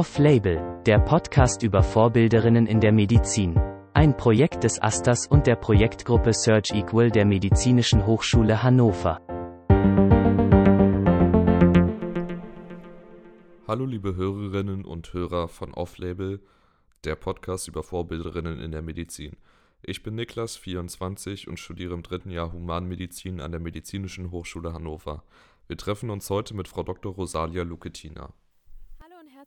Off-Label, der Podcast über Vorbilderinnen in der Medizin. Ein Projekt des Asters und der Projektgruppe Search Equal der Medizinischen Hochschule Hannover. Hallo liebe Hörerinnen und Hörer von Off-Label, der Podcast über Vorbilderinnen in der Medizin. Ich bin Niklas, 24 und studiere im dritten Jahr Humanmedizin an der Medizinischen Hochschule Hannover. Wir treffen uns heute mit Frau Dr. Rosalia Luketina.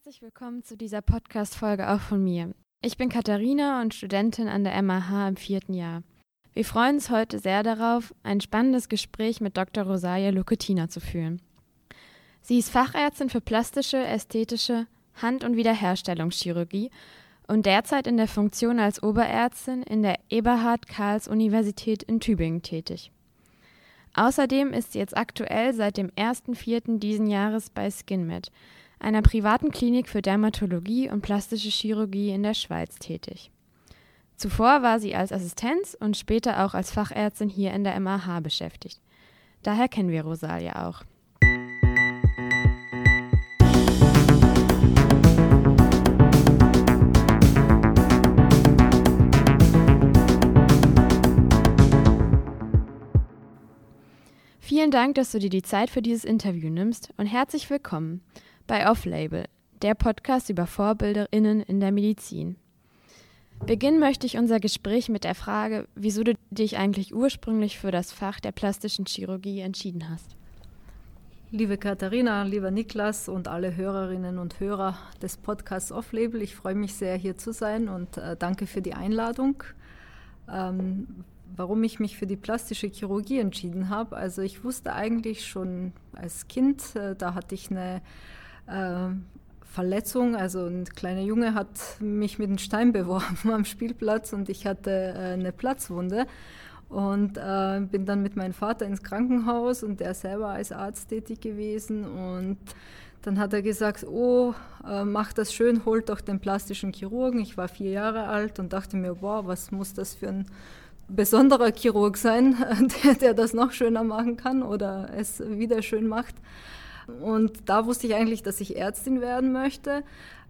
Herzlich willkommen zu dieser Podcast-Folge auch von mir. Ich bin Katharina und Studentin an der MAH im vierten Jahr. Wir freuen uns heute sehr darauf, ein spannendes Gespräch mit Dr. Rosalia Luketina zu führen. Sie ist Fachärztin für plastische, ästhetische Hand- und Wiederherstellungschirurgie und derzeit in der Funktion als Oberärztin in der Eberhard-Karls-Universität in Tübingen tätig. Außerdem ist sie jetzt aktuell seit dem 1.4. diesen Jahres bei SkinMed, einer privaten Klinik für Dermatologie und plastische Chirurgie in der Schweiz tätig. Zuvor war sie als Assistenz und später auch als Fachärztin hier in der MAH beschäftigt. Daher kennen wir Rosalia auch. Vielen Dank, dass du dir die Zeit für dieses Interview nimmst und herzlich willkommen bei Off-Label, der Podcast über VorbilderInnen in der Medizin. Beginnen möchte ich unser Gespräch mit der Frage, wieso du dich eigentlich ursprünglich für das Fach der plastischen Chirurgie entschieden hast. Liebe Katharina, lieber Niklas und alle Hörerinnen und Hörer des Podcasts Off-Label, ich freue mich sehr, hier zu sein und äh, danke für die Einladung. Ähm, warum ich mich für die plastische Chirurgie entschieden habe. Also ich wusste eigentlich schon als Kind, äh, da hatte ich eine Verletzung. Also ein kleiner Junge hat mich mit einem Stein beworfen am Spielplatz und ich hatte äh, eine Platzwunde. Und äh, bin dann mit meinem Vater ins Krankenhaus und der selber als Arzt tätig gewesen. Und dann hat er gesagt, oh, äh, mach das schön, holt doch den plastischen Chirurgen. Ich war vier Jahre alt und dachte mir, wow, was muss das für ein besonderer Chirurg sein, der, der das noch schöner machen kann oder es wieder schön macht. Und da wusste ich eigentlich, dass ich Ärztin werden möchte.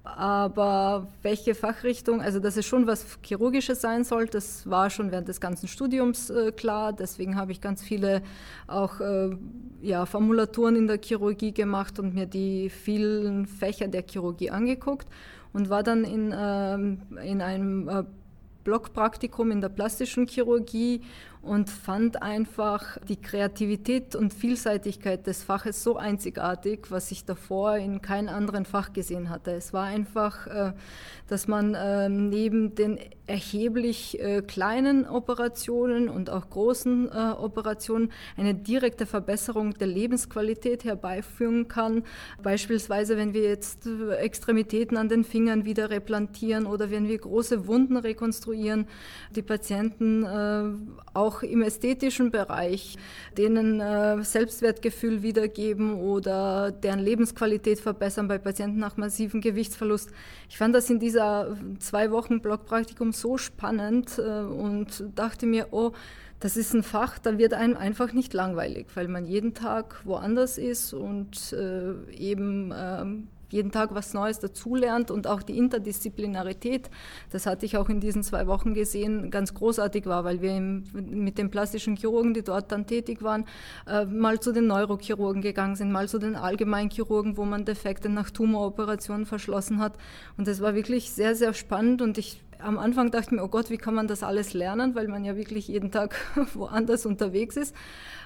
Aber welche Fachrichtung, also dass es schon was Chirurgisches sein soll, das war schon während des ganzen Studiums äh, klar. Deswegen habe ich ganz viele auch äh, ja, Formulaturen in der Chirurgie gemacht und mir die vielen Fächer der Chirurgie angeguckt und war dann in, äh, in einem äh, Blockpraktikum in der plastischen Chirurgie und fand einfach die Kreativität und Vielseitigkeit des Faches so einzigartig, was ich davor in keinem anderen Fach gesehen hatte. Es war einfach, äh, dass man ähm, neben den erheblich äh, kleinen Operationen und auch großen äh, Operationen eine direkte Verbesserung der Lebensqualität herbeiführen kann. Beispielsweise, wenn wir jetzt Extremitäten an den Fingern wieder replantieren oder wenn wir große Wunden rekonstruieren, die Patienten auch auch im ästhetischen Bereich, denen äh, Selbstwertgefühl wiedergeben oder deren Lebensqualität verbessern bei Patienten nach massivem Gewichtsverlust. Ich fand das in dieser zwei Wochen Blockpraktikum so spannend äh, und dachte mir, oh, das ist ein Fach, da wird einem einfach nicht langweilig, weil man jeden Tag woanders ist und äh, eben ähm, jeden Tag was Neues dazulernt und auch die Interdisziplinarität, das hatte ich auch in diesen zwei Wochen gesehen, ganz großartig war, weil wir mit den plastischen Chirurgen, die dort dann tätig waren, äh, mal zu den Neurochirurgen gegangen sind, mal zu den Allgemeinchirurgen, wo man Defekte nach Tumoroperationen verschlossen hat. Und das war wirklich sehr, sehr spannend und ich am Anfang dachte ich mir, oh Gott, wie kann man das alles lernen, weil man ja wirklich jeden Tag woanders unterwegs ist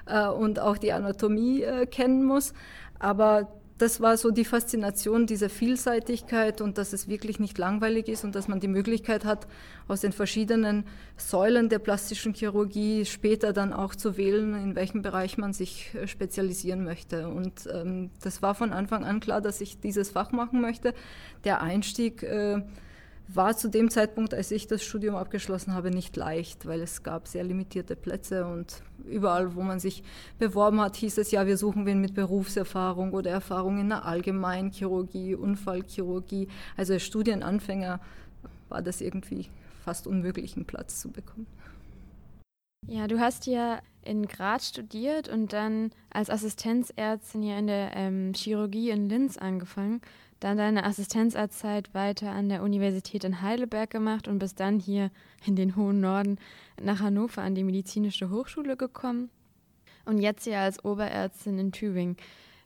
äh, und auch die Anatomie äh, kennen muss. Aber das war so die Faszination dieser Vielseitigkeit und dass es wirklich nicht langweilig ist und dass man die Möglichkeit hat, aus den verschiedenen Säulen der plastischen Chirurgie später dann auch zu wählen, in welchem Bereich man sich äh, spezialisieren möchte. Und ähm, das war von Anfang an klar, dass ich dieses Fach machen möchte. Der Einstieg äh, war zu dem Zeitpunkt, als ich das Studium abgeschlossen habe, nicht leicht, weil es gab sehr limitierte Plätze und überall, wo man sich beworben hat, hieß es ja, wir suchen wen mit Berufserfahrung oder Erfahrung in der Allgemeinchirurgie, Unfallchirurgie. Also als Studienanfänger war das irgendwie fast unmöglich, einen Platz zu bekommen. Ja, du hast ja in Graz studiert und dann als Assistenzärztin hier in der ähm, Chirurgie in Linz angefangen. Dann deine Assistenzarztzeit weiter an der Universität in Heidelberg gemacht und bis dann hier in den hohen Norden nach Hannover an die medizinische Hochschule gekommen. Und jetzt hier als Oberärztin in Tübingen.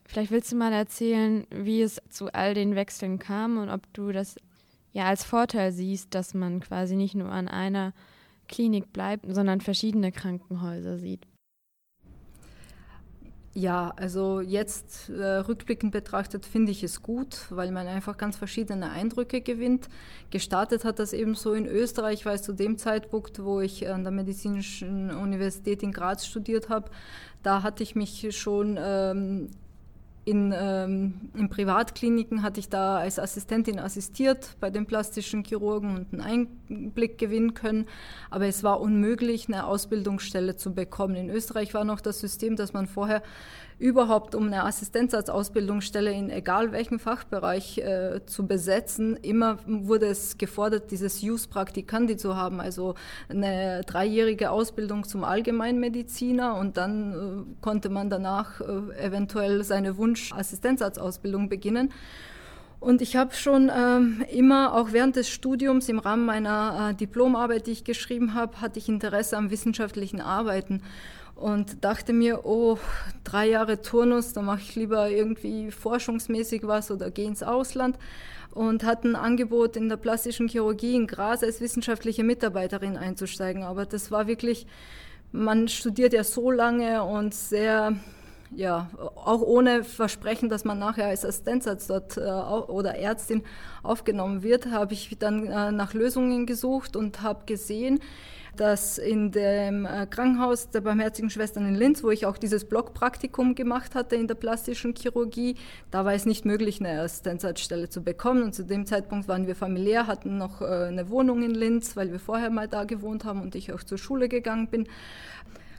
Vielleicht willst du mal erzählen, wie es zu all den Wechseln kam und ob du das ja als Vorteil siehst, dass man quasi nicht nur an einer Klinik bleibt, sondern verschiedene Krankenhäuser sieht. Ja, also jetzt äh, rückblickend betrachtet finde ich es gut, weil man einfach ganz verschiedene Eindrücke gewinnt. Gestartet hat das eben so in Österreich, weil zu dem Zeitpunkt, wo ich an der Medizinischen Universität in Graz studiert habe, da hatte ich mich schon ähm, in, ähm, in Privatkliniken hatte ich da als Assistentin assistiert bei den plastischen Chirurgen und einen Einblick gewinnen können. Aber es war unmöglich, eine Ausbildungsstelle zu bekommen. In Österreich war noch das System, dass man vorher überhaupt um eine Assistenzarztausbildungsstelle in egal welchem Fachbereich äh, zu besetzen, immer wurde es gefordert, dieses Use Praktikandi zu haben, also eine dreijährige Ausbildung zum Allgemeinmediziner. Und dann äh, konnte man danach äh, eventuell seine Wunsch-Assistenzarztausbildung beginnen. Und ich habe schon ähm, immer, auch während des Studiums, im Rahmen meiner äh, Diplomarbeit, die ich geschrieben habe, hatte ich Interesse am wissenschaftlichen Arbeiten und dachte mir, oh, drei Jahre Turnus, da mache ich lieber irgendwie forschungsmäßig was oder gehe ins Ausland und hatte ein Angebot in der plastischen Chirurgie in Graz als wissenschaftliche Mitarbeiterin einzusteigen. Aber das war wirklich, man studiert ja so lange und sehr, ja, auch ohne Versprechen, dass man nachher als Assistenzarzt dort äh, oder Ärztin aufgenommen wird, habe ich dann äh, nach Lösungen gesucht und habe gesehen, dass in dem äh, Krankenhaus der Barmherzigen Schwestern in Linz, wo ich auch dieses Blockpraktikum gemacht hatte in der plastischen Chirurgie, da war es nicht möglich, eine Assistenzarztstelle zu bekommen. Und zu dem Zeitpunkt waren wir familiär, hatten noch äh, eine Wohnung in Linz, weil wir vorher mal da gewohnt haben und ich auch zur Schule gegangen bin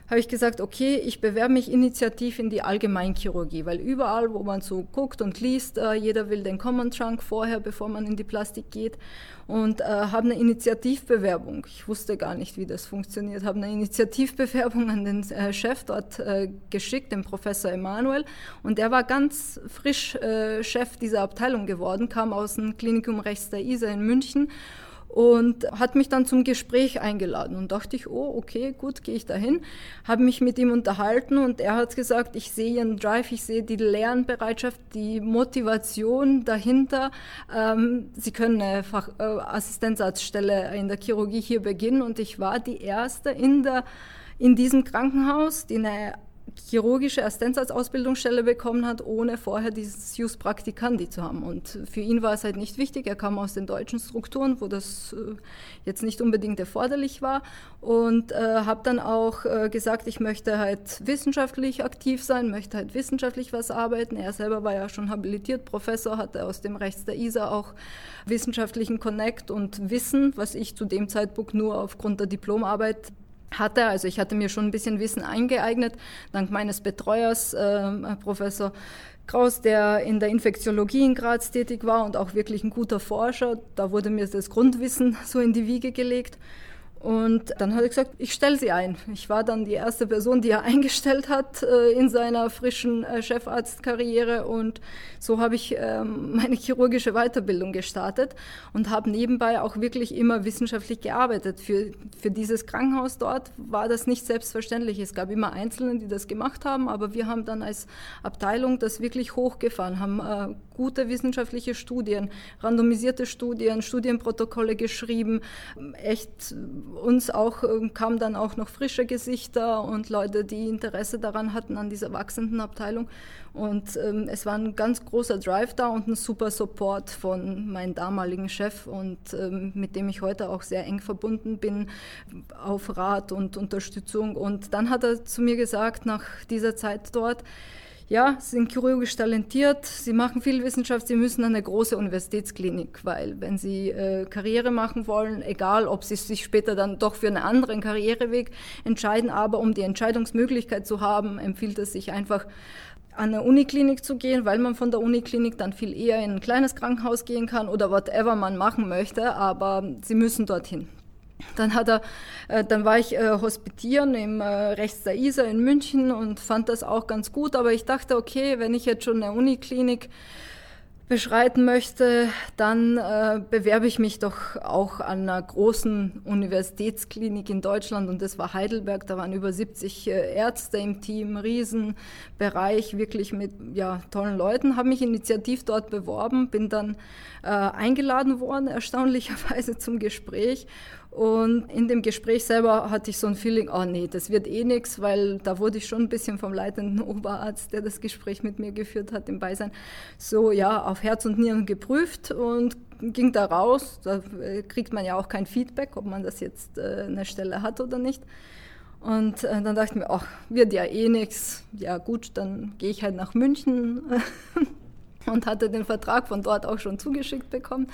habe ich gesagt, okay, ich bewerbe mich initiativ in die Allgemeinchirurgie, weil überall, wo man so guckt und liest, äh, jeder will den Common Trunk vorher, bevor man in die Plastik geht und äh, habe eine Initiativbewerbung. Ich wusste gar nicht, wie das funktioniert. Habe eine Initiativbewerbung an den äh, Chef dort äh, geschickt, den Professor Emanuel, und der war ganz frisch äh, Chef dieser Abteilung geworden, kam aus dem Klinikum rechts der ISA in München und hat mich dann zum Gespräch eingeladen und dachte ich, oh, okay, gut, gehe ich dahin, habe mich mit ihm unterhalten und er hat gesagt, ich sehe ihren Drive, ich sehe die Lernbereitschaft, die Motivation dahinter. Ähm, Sie können eine Fach, äh, Assistenzarztstelle in der Chirurgie hier beginnen und ich war die erste in der in diesem Krankenhaus, die eine chirurgische Assistenzarztausbildungsstelle bekommen hat, ohne vorher dieses Jus Practicandi zu haben. Und für ihn war es halt nicht wichtig. Er kam aus den deutschen Strukturen, wo das äh, jetzt nicht unbedingt erforderlich war. Und äh, habe dann auch äh, gesagt, ich möchte halt wissenschaftlich aktiv sein, möchte halt wissenschaftlich was arbeiten. Er selber war ja schon habilitiert Professor, hatte aus dem Rechts der ISA auch wissenschaftlichen Connect und Wissen, was ich zu dem Zeitpunkt nur aufgrund der Diplomarbeit hatte. Also ich hatte mir schon ein bisschen Wissen eingeeignet, dank meines Betreuers, äh, Professor Kraus, der in der Infektiologie in Graz tätig war und auch wirklich ein guter Forscher. Da wurde mir das Grundwissen so in die Wiege gelegt. Und dann hat er gesagt, ich stelle sie ein. Ich war dann die erste Person, die er eingestellt hat äh, in seiner frischen äh, Chefarztkarriere. Und so habe ich ähm, meine chirurgische Weiterbildung gestartet und habe nebenbei auch wirklich immer wissenschaftlich gearbeitet. Für, für dieses Krankenhaus dort war das nicht selbstverständlich. Es gab immer Einzelne, die das gemacht haben, aber wir haben dann als Abteilung das wirklich hochgefahren, haben äh, gute wissenschaftliche Studien, randomisierte Studien, Studienprotokolle geschrieben, echt uns auch ähm, kamen dann auch noch frische Gesichter und Leute, die Interesse daran hatten an dieser wachsenden Abteilung. Und ähm, es war ein ganz großer Drive da und ein super Support von meinem damaligen Chef und ähm, mit dem ich heute auch sehr eng verbunden bin auf Rat und Unterstützung. Und dann hat er zu mir gesagt, nach dieser Zeit dort, ja, sie sind chirurgisch talentiert, sie machen viel Wissenschaft, sie müssen an eine große Universitätsklinik, weil wenn sie äh, Karriere machen wollen, egal ob sie sich später dann doch für einen anderen Karriereweg entscheiden, aber um die Entscheidungsmöglichkeit zu haben, empfiehlt es sich einfach an eine Uniklinik zu gehen, weil man von der Uniklinik dann viel eher in ein kleines Krankenhaus gehen kann oder whatever man machen möchte, aber sie müssen dorthin. Dann hat er, äh, dann war ich äh, hospitieren im äh, rechts der Isar in München und fand das auch ganz gut. Aber ich dachte, okay, wenn ich jetzt schon eine Uniklinik beschreiten möchte, dann äh, bewerbe ich mich doch auch an einer großen Universitätsklinik in Deutschland und das war Heidelberg. Da waren über 70 äh, Ärzte im Team, Riesenbereich, wirklich mit ja, tollen Leuten. Habe mich initiativ dort beworben, bin dann äh, eingeladen worden, erstaunlicherweise zum Gespräch und in dem Gespräch selber hatte ich so ein Feeling, oh nee, das wird eh nichts, weil da wurde ich schon ein bisschen vom leitenden Oberarzt, der das Gespräch mit mir geführt hat, im Beisein, so ja, auf Herz und Nieren geprüft und ging da raus. Da äh, kriegt man ja auch kein Feedback, ob man das jetzt äh, eine Stelle hat oder nicht. Und äh, dann dachte ich mir, ach, wird ja eh nichts. Ja gut, dann gehe ich halt nach München und hatte den Vertrag von dort auch schon zugeschickt bekommen.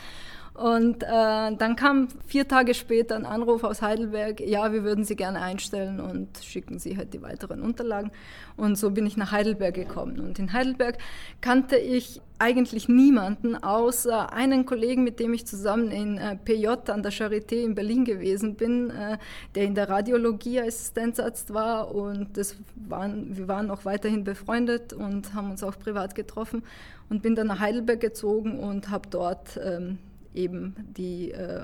Und äh, dann kam vier Tage später ein Anruf aus Heidelberg, ja, wir würden Sie gerne einstellen und schicken Sie halt die weiteren Unterlagen. Und so bin ich nach Heidelberg gekommen. Und in Heidelberg kannte ich eigentlich niemanden außer einen Kollegen, mit dem ich zusammen in äh, PJ an der Charité in Berlin gewesen bin, äh, der in der Radiologie Assistenzarzt war und das waren, wir waren auch weiterhin befreundet und haben uns auch privat getroffen und bin dann nach Heidelberg gezogen und habe dort ähm, eben die äh,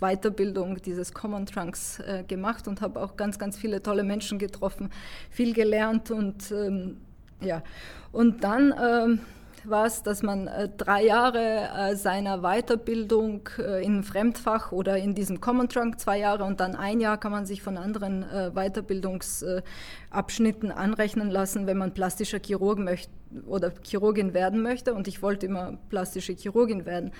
Weiterbildung dieses Common Trunks äh, gemacht und habe auch ganz, ganz viele tolle Menschen getroffen, viel gelernt und ähm, ja. Und dann ähm, war es, dass man äh, drei Jahre äh, seiner Weiterbildung äh, in Fremdfach oder in diesem Common Trunk, zwei Jahre und dann ein Jahr kann man sich von anderen äh, Weiterbildungsabschnitten anrechnen lassen, wenn man plastischer Chirurg möchte oder Chirurgin werden möchte. Und ich wollte immer plastische Chirurgin werden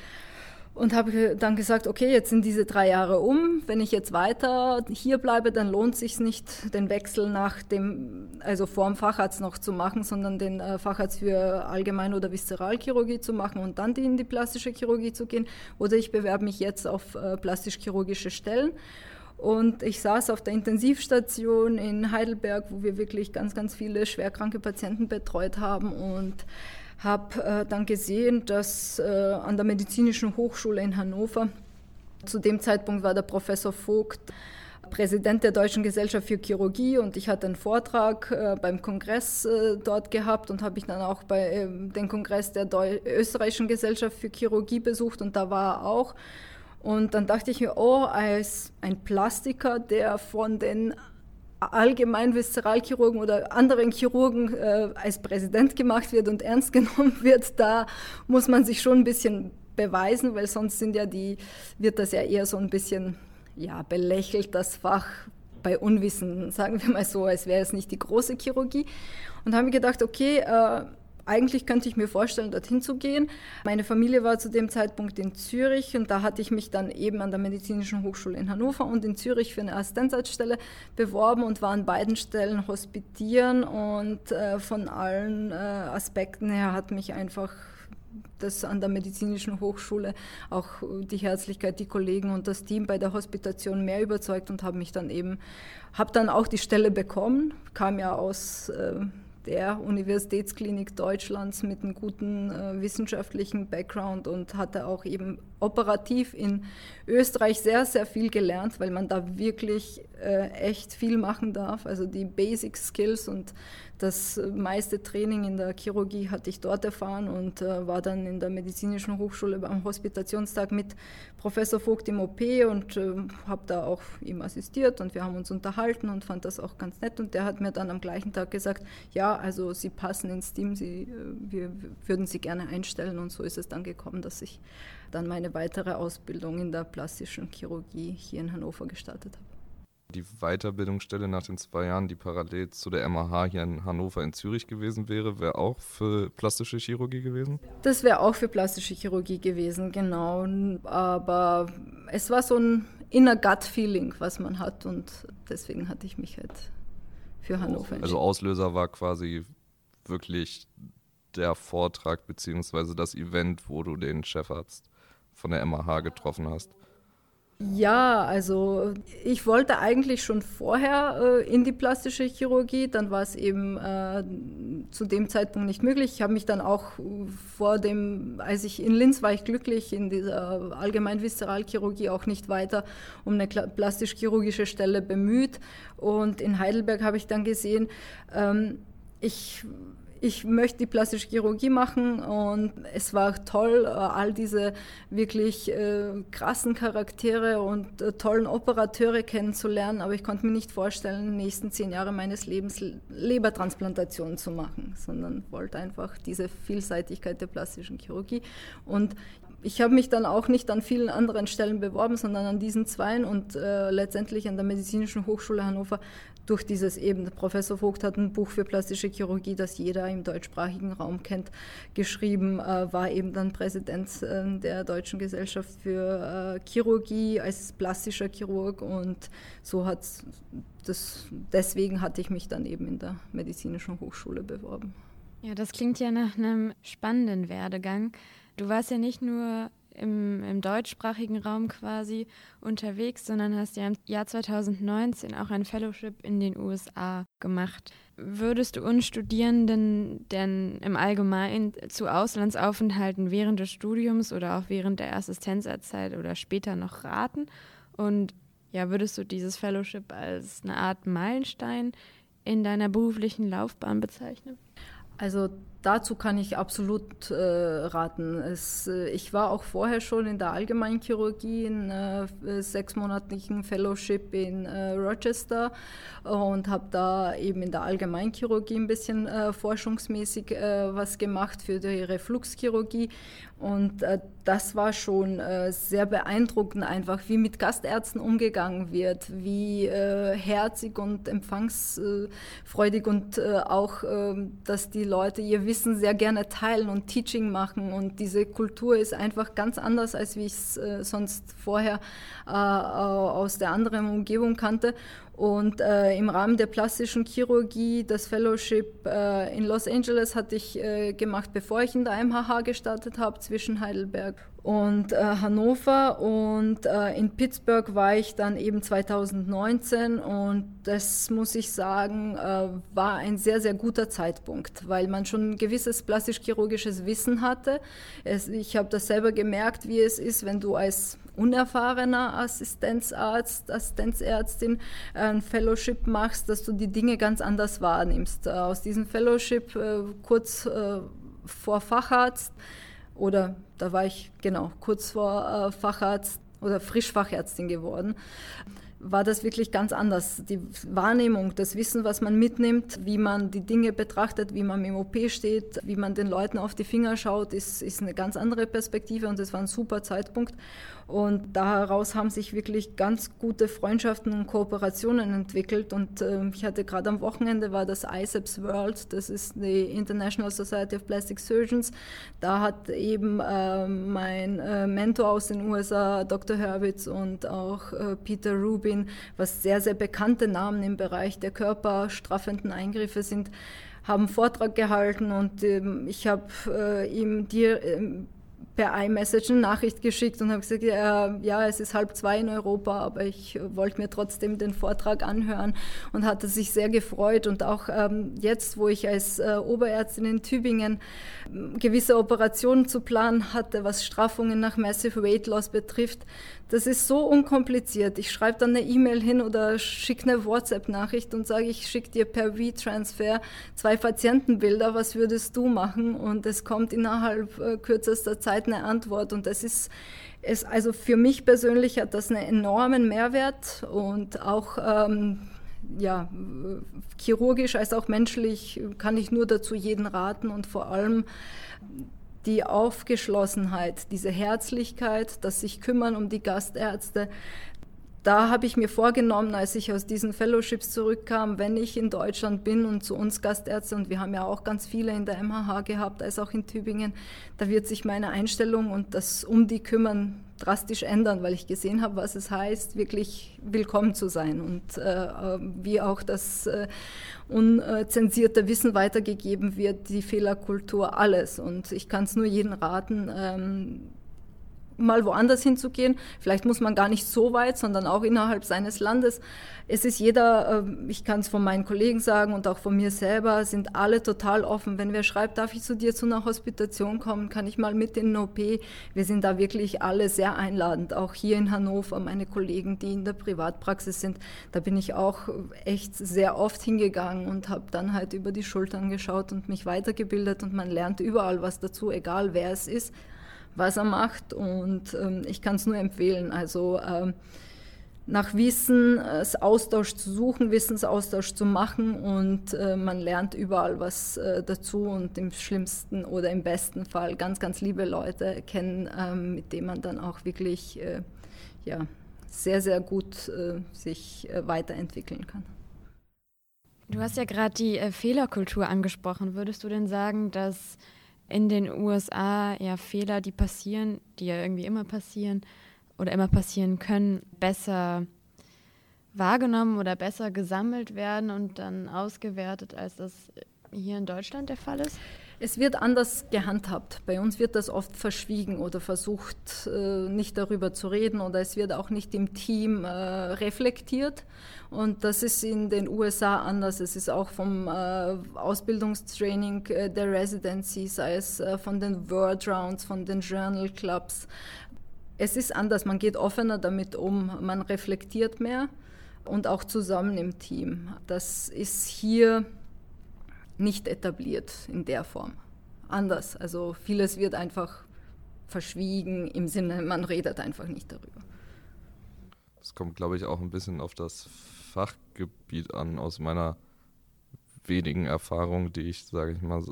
und habe dann gesagt, okay, jetzt sind diese drei Jahre um. Wenn ich jetzt weiter hier bleibe, dann lohnt es sich nicht, den Wechsel nach dem, also vorm Facharzt noch zu machen, sondern den äh, Facharzt für Allgemein- oder Viszeralchirurgie zu machen und dann in die plastische Chirurgie zu gehen. Oder ich bewerbe mich jetzt auf äh, plastisch-chirurgische Stellen. Und ich saß auf der Intensivstation in Heidelberg, wo wir wirklich ganz, ganz viele schwerkranke Patienten betreut haben und habe äh, dann gesehen, dass äh, an der Medizinischen Hochschule in Hannover, zu dem Zeitpunkt war der Professor Vogt Präsident der Deutschen Gesellschaft für Chirurgie und ich hatte einen Vortrag äh, beim Kongress äh, dort gehabt und habe ich dann auch bei äh, den Kongress der Deu Österreichischen Gesellschaft für Chirurgie besucht und da war er auch. Und dann dachte ich mir, oh, als ein Plastiker, der von den allgemein Viszeralchirurgen oder anderen Chirurgen äh, als Präsident gemacht wird und ernst genommen wird, da muss man sich schon ein bisschen beweisen, weil sonst sind ja die, wird das ja eher so ein bisschen ja, belächelt, das Fach bei Unwissen, sagen wir mal so, als wäre es nicht die große Chirurgie. Und da habe ich gedacht, okay, äh, eigentlich könnte ich mir vorstellen, dorthin zu gehen. Meine Familie war zu dem Zeitpunkt in Zürich und da hatte ich mich dann eben an der Medizinischen Hochschule in Hannover und in Zürich für eine Assistenzarztstelle beworben und war an beiden Stellen hospitieren und äh, von allen äh, Aspekten her hat mich einfach das an der medizinischen Hochschule auch die Herzlichkeit, die Kollegen und das Team bei der Hospitation mehr überzeugt und habe mich dann eben, habe dann auch die Stelle bekommen, kam ja aus äh, der Universitätsklinik Deutschlands mit einem guten äh, wissenschaftlichen Background und hatte auch eben operativ in Österreich sehr, sehr viel gelernt, weil man da wirklich äh, echt viel machen darf. Also die Basic Skills und das meiste Training in der Chirurgie hatte ich dort erfahren und äh, war dann in der medizinischen Hochschule am Hospitationstag mit Professor Vogt im OP und äh, habe da auch ihm assistiert und wir haben uns unterhalten und fand das auch ganz nett und der hat mir dann am gleichen Tag gesagt, ja, also Sie passen ins Team, Sie, äh, wir würden Sie gerne einstellen und so ist es dann gekommen, dass ich dann meine weitere Ausbildung in der plastischen Chirurgie hier in Hannover gestartet habe. Die Weiterbildungsstelle nach den zwei Jahren, die parallel zu der MAH hier in Hannover in Zürich gewesen wäre, wäre auch für plastische Chirurgie gewesen? Das wäre auch für plastische Chirurgie gewesen, genau. Aber es war so ein inner Gut-Feeling, was man hat und deswegen hatte ich mich halt für Hannover entschieden. Also Auslöser war quasi wirklich der Vortrag bzw. das Event, wo du den Chefarzt von der MAH getroffen hast. Ja, also ich wollte eigentlich schon vorher äh, in die plastische Chirurgie, dann war es eben äh, zu dem Zeitpunkt nicht möglich. Ich habe mich dann auch vor dem, als ich in Linz war, ich glücklich in dieser allgemein Viszeralchirurgie auch nicht weiter um eine plastisch-chirurgische Stelle bemüht. Und in Heidelberg habe ich dann gesehen, ähm, ich ich möchte die plastische Chirurgie machen und es war toll, äh, all diese wirklich äh, krassen Charaktere und äh, tollen Operateure kennenzulernen, aber ich konnte mir nicht vorstellen, die nächsten zehn Jahre meines Lebens Lebertransplantation zu machen, sondern wollte einfach diese Vielseitigkeit der plastischen Chirurgie. Und ich habe mich dann auch nicht an vielen anderen Stellen beworben, sondern an diesen zweien und äh, letztendlich an der Medizinischen Hochschule Hannover durch dieses eben, Professor Vogt hat ein Buch für plastische Chirurgie, das jeder im deutschsprachigen Raum kennt, geschrieben, äh, war eben dann Präsident äh, der Deutschen Gesellschaft für äh, Chirurgie als plastischer Chirurg und so hat das, deswegen hatte ich mich dann eben in der Medizinischen Hochschule beworben. Ja, das klingt ja nach einem spannenden Werdegang. Du warst ja nicht nur im, im deutschsprachigen Raum quasi unterwegs, sondern hast ja im Jahr 2019 auch ein Fellowship in den USA gemacht. Würdest du uns Studierenden denn im Allgemeinen zu Auslandsaufenthalten während des Studiums oder auch während der Assistenzarztzeit oder später noch raten? Und ja, würdest du dieses Fellowship als eine Art Meilenstein in deiner beruflichen Laufbahn bezeichnen? Also dazu kann ich absolut äh, raten. Es, äh, ich war auch vorher schon in der Allgemeinchirurgie in äh, sechsmonatlichen Fellowship in äh, Rochester und habe da eben in der Allgemeinchirurgie ein bisschen äh, forschungsmäßig äh, was gemacht für die Refluxchirurgie und das war schon äh, sehr beeindruckend, einfach wie mit Gastärzten umgegangen wird, wie äh, herzig und empfangsfreudig und äh, auch, ähm, dass die Leute ihr Wissen sehr gerne teilen und Teaching machen. Und diese Kultur ist einfach ganz anders, als wie ich es äh, sonst vorher äh, aus der anderen Umgebung kannte. Und äh, im Rahmen der plastischen Chirurgie, das Fellowship äh, in Los Angeles hatte ich äh, gemacht, bevor ich in der MHH gestartet habe, zwischen Heidelberg und äh, Hannover. Und äh, in Pittsburgh war ich dann eben 2019 und das muss ich sagen, äh, war ein sehr, sehr guter Zeitpunkt, weil man schon ein gewisses plastisch-chirurgisches Wissen hatte. Es, ich habe das selber gemerkt, wie es ist, wenn du als unerfahrener Assistenzarzt, Assistenzärztin ein Fellowship machst, dass du die Dinge ganz anders wahrnimmst. Äh, aus diesem Fellowship äh, kurz äh, vor Facharzt oder da war ich genau kurz vor Facharzt oder frisch Fachärztin geworden war das wirklich ganz anders. Die Wahrnehmung, das Wissen, was man mitnimmt, wie man die Dinge betrachtet, wie man im OP steht, wie man den Leuten auf die Finger schaut, ist, ist eine ganz andere Perspektive und das war ein super Zeitpunkt. Und daraus haben sich wirklich ganz gute Freundschaften und Kooperationen entwickelt. Und äh, ich hatte gerade am Wochenende war das ICEPS World, das ist die International Society of Plastic Surgeons. Da hat eben äh, mein äh, Mentor aus den USA, Dr. Hurwitz und auch äh, Peter Rubin, was sehr, sehr bekannte Namen im Bereich der körperstraffenden Eingriffe sind, haben Vortrag gehalten und ähm, ich habe äh, ihm dir ähm, per iMessage eine Nachricht geschickt und habe gesagt, ja, ja, es ist halb zwei in Europa, aber ich wollte mir trotzdem den Vortrag anhören und hatte sich sehr gefreut. Und auch ähm, jetzt, wo ich als äh, Oberärztin in Tübingen ähm, gewisse Operationen zu planen hatte, was Straffungen nach Massive Weight Loss betrifft, das ist so unkompliziert. Ich schreibe dann eine E-Mail hin oder schicke eine WhatsApp-Nachricht und sage, ich schicke dir per V-Transfer zwei Patientenbilder, was würdest du machen? Und es kommt innerhalb äh, kürzester Zeit eine Antwort. Und das ist, es, also für mich persönlich hat das einen enormen Mehrwert und auch ähm, ja, chirurgisch als auch menschlich kann ich nur dazu jeden raten und vor allem die Aufgeschlossenheit, diese Herzlichkeit, das sich kümmern um die Gastärzte, da habe ich mir vorgenommen, als ich aus diesen Fellowships zurückkam, wenn ich in Deutschland bin und zu uns Gastärzte, und wir haben ja auch ganz viele in der MHH gehabt, als auch in Tübingen, da wird sich meine Einstellung und das um die kümmern drastisch ändern, weil ich gesehen habe, was es heißt, wirklich willkommen zu sein und äh, wie auch das äh, unzensierte Wissen weitergegeben wird, die Fehlerkultur, alles. Und ich kann es nur jedem raten, ähm, mal woanders hinzugehen. Vielleicht muss man gar nicht so weit, sondern auch innerhalb seines Landes. Es ist jeder, ähm, ich kann es von meinen Kollegen sagen und auch von mir selber, sind alle total offen. Wenn wer schreibt, darf ich zu dir zu einer Hospitation kommen, kann ich mal mit in den OP. Wir sind da wirklich alle sehr einladend. Auch hier in Hannover, meine Kollegen, die in der Privatpraxis sind, da bin ich auch echt sehr oft hingegangen und habe dann halt über die Schultern geschaut und mich weitergebildet und man lernt überall was dazu, egal wer es ist was er macht und ähm, ich kann es nur empfehlen. Also ähm, nach Wissensaustausch zu suchen, Wissensaustausch zu machen und äh, man lernt überall was äh, dazu und im schlimmsten oder im besten Fall ganz, ganz liebe Leute kennen, ähm, mit denen man dann auch wirklich äh, ja, sehr, sehr gut äh, sich äh, weiterentwickeln kann. Du hast ja gerade die äh, Fehlerkultur angesprochen. Würdest du denn sagen, dass in den USA ja Fehler, die passieren, die ja irgendwie immer passieren oder immer passieren können, besser wahrgenommen oder besser gesammelt werden und dann ausgewertet, als das hier in Deutschland der Fall ist? Es wird anders gehandhabt. Bei uns wird das oft verschwiegen oder versucht, äh, nicht darüber zu reden oder es wird auch nicht im Team äh, reflektiert. Und das ist in den USA anders. Es ist auch vom äh, Ausbildungstraining der Residency, sei es von den Word Rounds, von den Journal Clubs. Es ist anders. Man geht offener damit um. Man reflektiert mehr und auch zusammen im Team. Das ist hier nicht etabliert in der Form. Anders. Also vieles wird einfach verschwiegen im Sinne, man redet einfach nicht darüber. Das kommt, glaube ich, auch ein bisschen auf das Fachgebiet an, aus meiner wenigen Erfahrung, die ich, sage ich mal,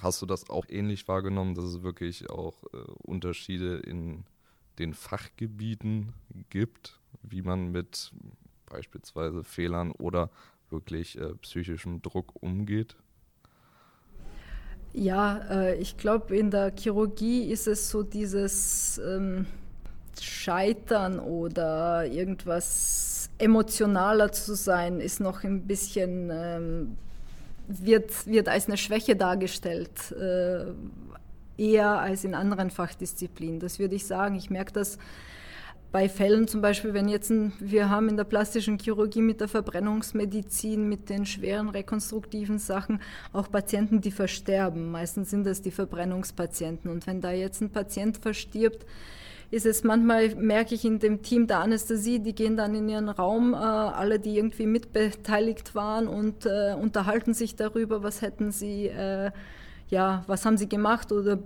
hast du das auch ähnlich wahrgenommen, dass es wirklich auch äh, Unterschiede in den Fachgebieten gibt, wie man mit beispielsweise Fehlern oder wirklich äh, psychischem Druck umgeht? Ja, äh, ich glaube, in der Chirurgie ist es so dieses ähm, Scheitern oder irgendwas emotionaler zu sein, ist noch ein bisschen, ähm, wird, wird als eine Schwäche dargestellt, äh, eher als in anderen Fachdisziplinen. Das würde ich sagen. Ich merke das bei Fällen zum Beispiel, wenn jetzt ein, wir haben in der plastischen Chirurgie mit der Verbrennungsmedizin, mit den schweren rekonstruktiven Sachen auch Patienten, die versterben. Meistens sind das die Verbrennungspatienten. Und wenn da jetzt ein Patient verstirbt, ist es manchmal, merke ich in dem Team der Anästhesie, die gehen dann in ihren Raum, äh, alle, die irgendwie mitbeteiligt waren und äh, unterhalten sich darüber, was hätten sie. Äh, ja, was haben sie gemacht oder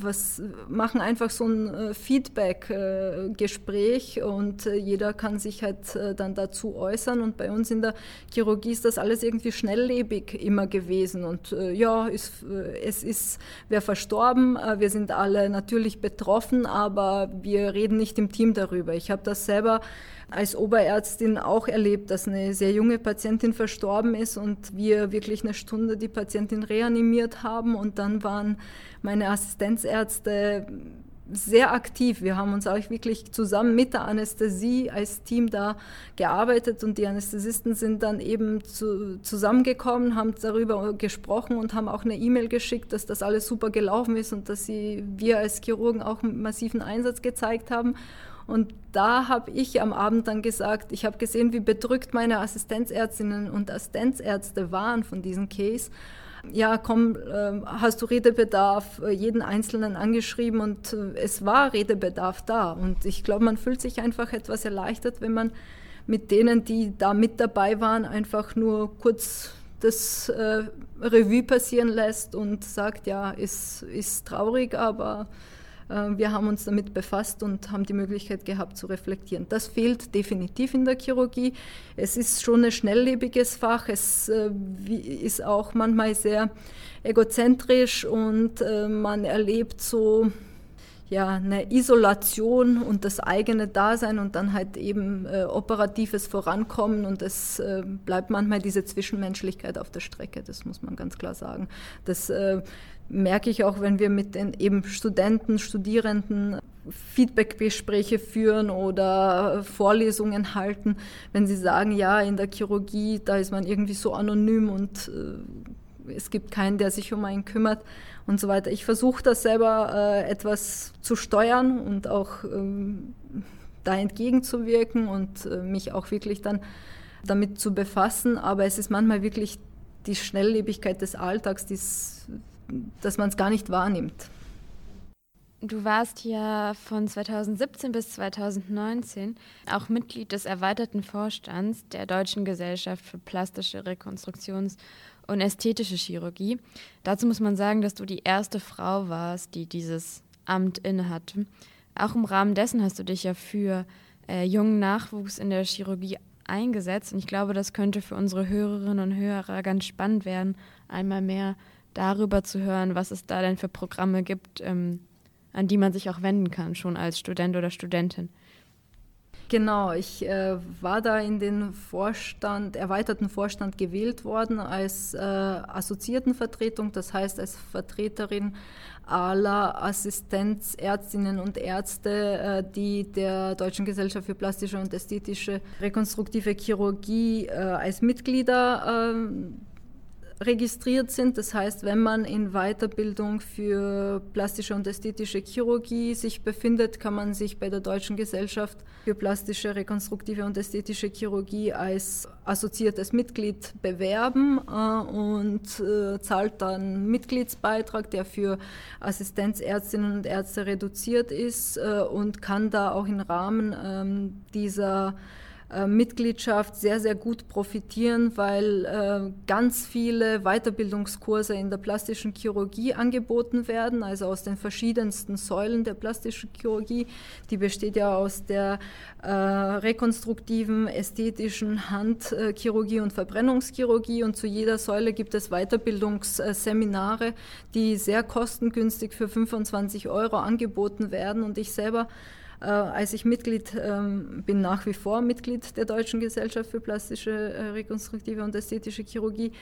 was machen einfach so ein äh, Feedback-Gespräch und äh, jeder kann sich halt äh, dann dazu äußern. Und bei uns in der Chirurgie ist das alles irgendwie schnelllebig immer gewesen. Und ja, ist, es ist wer verstorben, wir sind alle natürlich betroffen, aber wir reden nicht im Team darüber. Ich habe das selber als Oberärztin auch erlebt, dass eine sehr junge Patientin verstorben ist und wir wirklich eine Stunde die Patientin reanimiert haben und dann waren meine Assistenzärzte sehr aktiv. Wir haben uns auch wirklich zusammen mit der Anästhesie als Team da gearbeitet und die Anästhesisten sind dann eben zu, zusammengekommen, haben darüber gesprochen und haben auch eine E-Mail geschickt, dass das alles super gelaufen ist und dass sie, wir als Chirurgen auch massiven Einsatz gezeigt haben. Und da habe ich am Abend dann gesagt, ich habe gesehen, wie bedrückt meine Assistenzärztinnen und Assistenzärzte waren von diesem Case. Ja, komm, ähm, hast du Redebedarf, äh, jeden Einzelnen angeschrieben und äh, es war Redebedarf da. Und ich glaube, man fühlt sich einfach etwas erleichtert, wenn man mit denen, die da mit dabei waren, einfach nur kurz das äh, Revue passieren lässt und sagt, ja, ist, ist traurig, aber wir haben uns damit befasst und haben die Möglichkeit gehabt zu reflektieren. Das fehlt definitiv in der Chirurgie. Es ist schon ein schnelllebiges Fach. Es äh, ist auch manchmal sehr egozentrisch und äh, man erlebt so ja, eine Isolation und das eigene Dasein und dann halt eben äh, operatives Vorankommen und es äh, bleibt manchmal diese Zwischenmenschlichkeit auf der Strecke, das muss man ganz klar sagen. Das äh, merke ich auch, wenn wir mit den eben Studenten, Studierenden Feedbackgespräche führen oder Vorlesungen halten, wenn sie sagen, ja, in der Chirurgie, da ist man irgendwie so anonym und äh, es gibt keinen, der sich um einen kümmert und so weiter. Ich versuche das selber äh, etwas zu steuern und auch ähm, da entgegenzuwirken und äh, mich auch wirklich dann damit zu befassen. Aber es ist manchmal wirklich die Schnelllebigkeit des Alltags, dies, dass man es gar nicht wahrnimmt. Du warst ja von 2017 bis 2019 auch Mitglied des erweiterten Vorstands der Deutschen Gesellschaft für plastische Rekonstruktions- und ästhetische Chirurgie. Dazu muss man sagen, dass du die erste Frau warst, die dieses Amt innehatte. Auch im Rahmen dessen hast du dich ja für äh, jungen Nachwuchs in der Chirurgie eingesetzt. Und ich glaube, das könnte für unsere Hörerinnen und Hörer ganz spannend werden, einmal mehr darüber zu hören, was es da denn für Programme gibt, ähm, an die man sich auch wenden kann, schon als Student oder Studentin. Genau, ich äh, war da in den Vorstand, erweiterten Vorstand gewählt worden als äh, Assoziiertenvertretung, das heißt als Vertreterin aller Assistenzärztinnen und Ärzte, äh, die der Deutschen Gesellschaft für plastische und ästhetische rekonstruktive Chirurgie äh, als Mitglieder äh, registriert sind. Das heißt, wenn man in Weiterbildung für plastische und ästhetische Chirurgie sich befindet, kann man sich bei der Deutschen Gesellschaft für plastische, rekonstruktive und ästhetische Chirurgie als assoziiertes Mitglied bewerben äh, und äh, zahlt dann Mitgliedsbeitrag, der für Assistenzärztinnen und Ärzte reduziert ist äh, und kann da auch im Rahmen ähm, dieser äh, Mitgliedschaft sehr, sehr gut profitieren, weil äh, ganz viele Weiterbildungskurse in der plastischen Chirurgie angeboten werden, also aus den verschiedensten Säulen der plastischen Chirurgie. Die besteht ja aus der äh, rekonstruktiven, ästhetischen Handchirurgie und Verbrennungschirurgie und zu jeder Säule gibt es Weiterbildungsseminare, die sehr kostengünstig für 25 Euro angeboten werden und ich selber als ich Mitglied ähm, bin, nach wie vor Mitglied der Deutschen Gesellschaft für plastische, äh, rekonstruktive und ästhetische Chirurgie,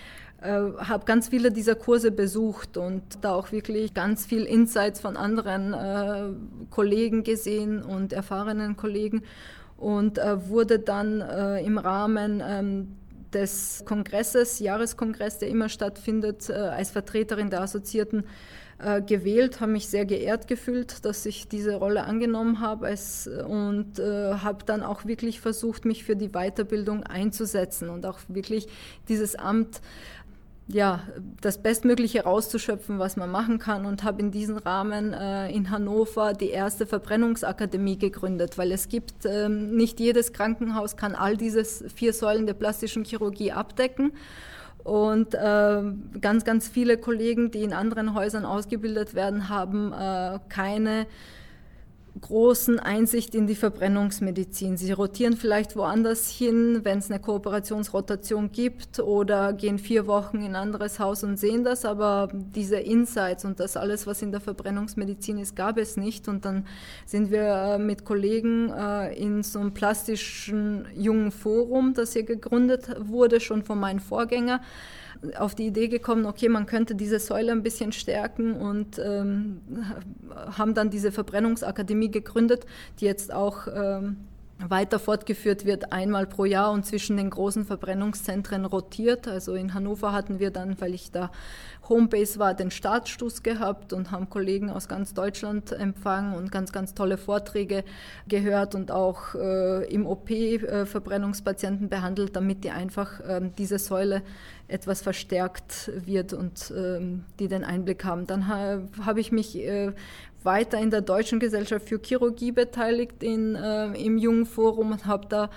äh, habe ganz viele dieser Kurse besucht und da auch wirklich ganz viel Insights von anderen äh, Kollegen gesehen und erfahrenen Kollegen und äh, wurde dann äh, im Rahmen ähm, des Kongresses, Jahreskongress, der immer stattfindet, als Vertreterin der Assoziierten äh, gewählt, habe mich sehr geehrt gefühlt, dass ich diese Rolle angenommen habe und äh, habe dann auch wirklich versucht, mich für die Weiterbildung einzusetzen und auch wirklich dieses Amt ja, das Bestmögliche rauszuschöpfen, was man machen kann und habe in diesem Rahmen äh, in Hannover die erste Verbrennungsakademie gegründet, weil es gibt, ähm, nicht jedes Krankenhaus kann all diese vier Säulen der plastischen Chirurgie abdecken und äh, ganz, ganz viele Kollegen, die in anderen Häusern ausgebildet werden, haben äh, keine großen Einsicht in die Verbrennungsmedizin. Sie rotieren vielleicht woanders hin, wenn es eine Kooperationsrotation gibt oder gehen vier Wochen in ein anderes Haus und sehen das, aber diese Insights und das alles, was in der Verbrennungsmedizin ist, gab es nicht. Und dann sind wir äh, mit Kollegen äh, in so einem plastischen jungen Forum, das hier gegründet wurde, schon von meinem Vorgänger, auf die Idee gekommen, okay, man könnte diese Säule ein bisschen stärken und ähm, haben dann diese Verbrennungsakademie gegründet, die jetzt auch ähm, weiter fortgeführt wird, einmal pro Jahr und zwischen den großen Verbrennungszentren rotiert. Also in Hannover hatten wir dann, weil ich da Homebase war, den Startstoß gehabt und haben Kollegen aus ganz Deutschland empfangen und ganz, ganz tolle Vorträge gehört und auch äh, im OP äh, Verbrennungspatienten behandelt, damit die einfach äh, diese Säule etwas verstärkt wird und ähm, die den Einblick haben. Dann ha habe ich mich äh, weiter in der Deutschen Gesellschaft für Chirurgie beteiligt in, äh, im Jungen Forum und habe da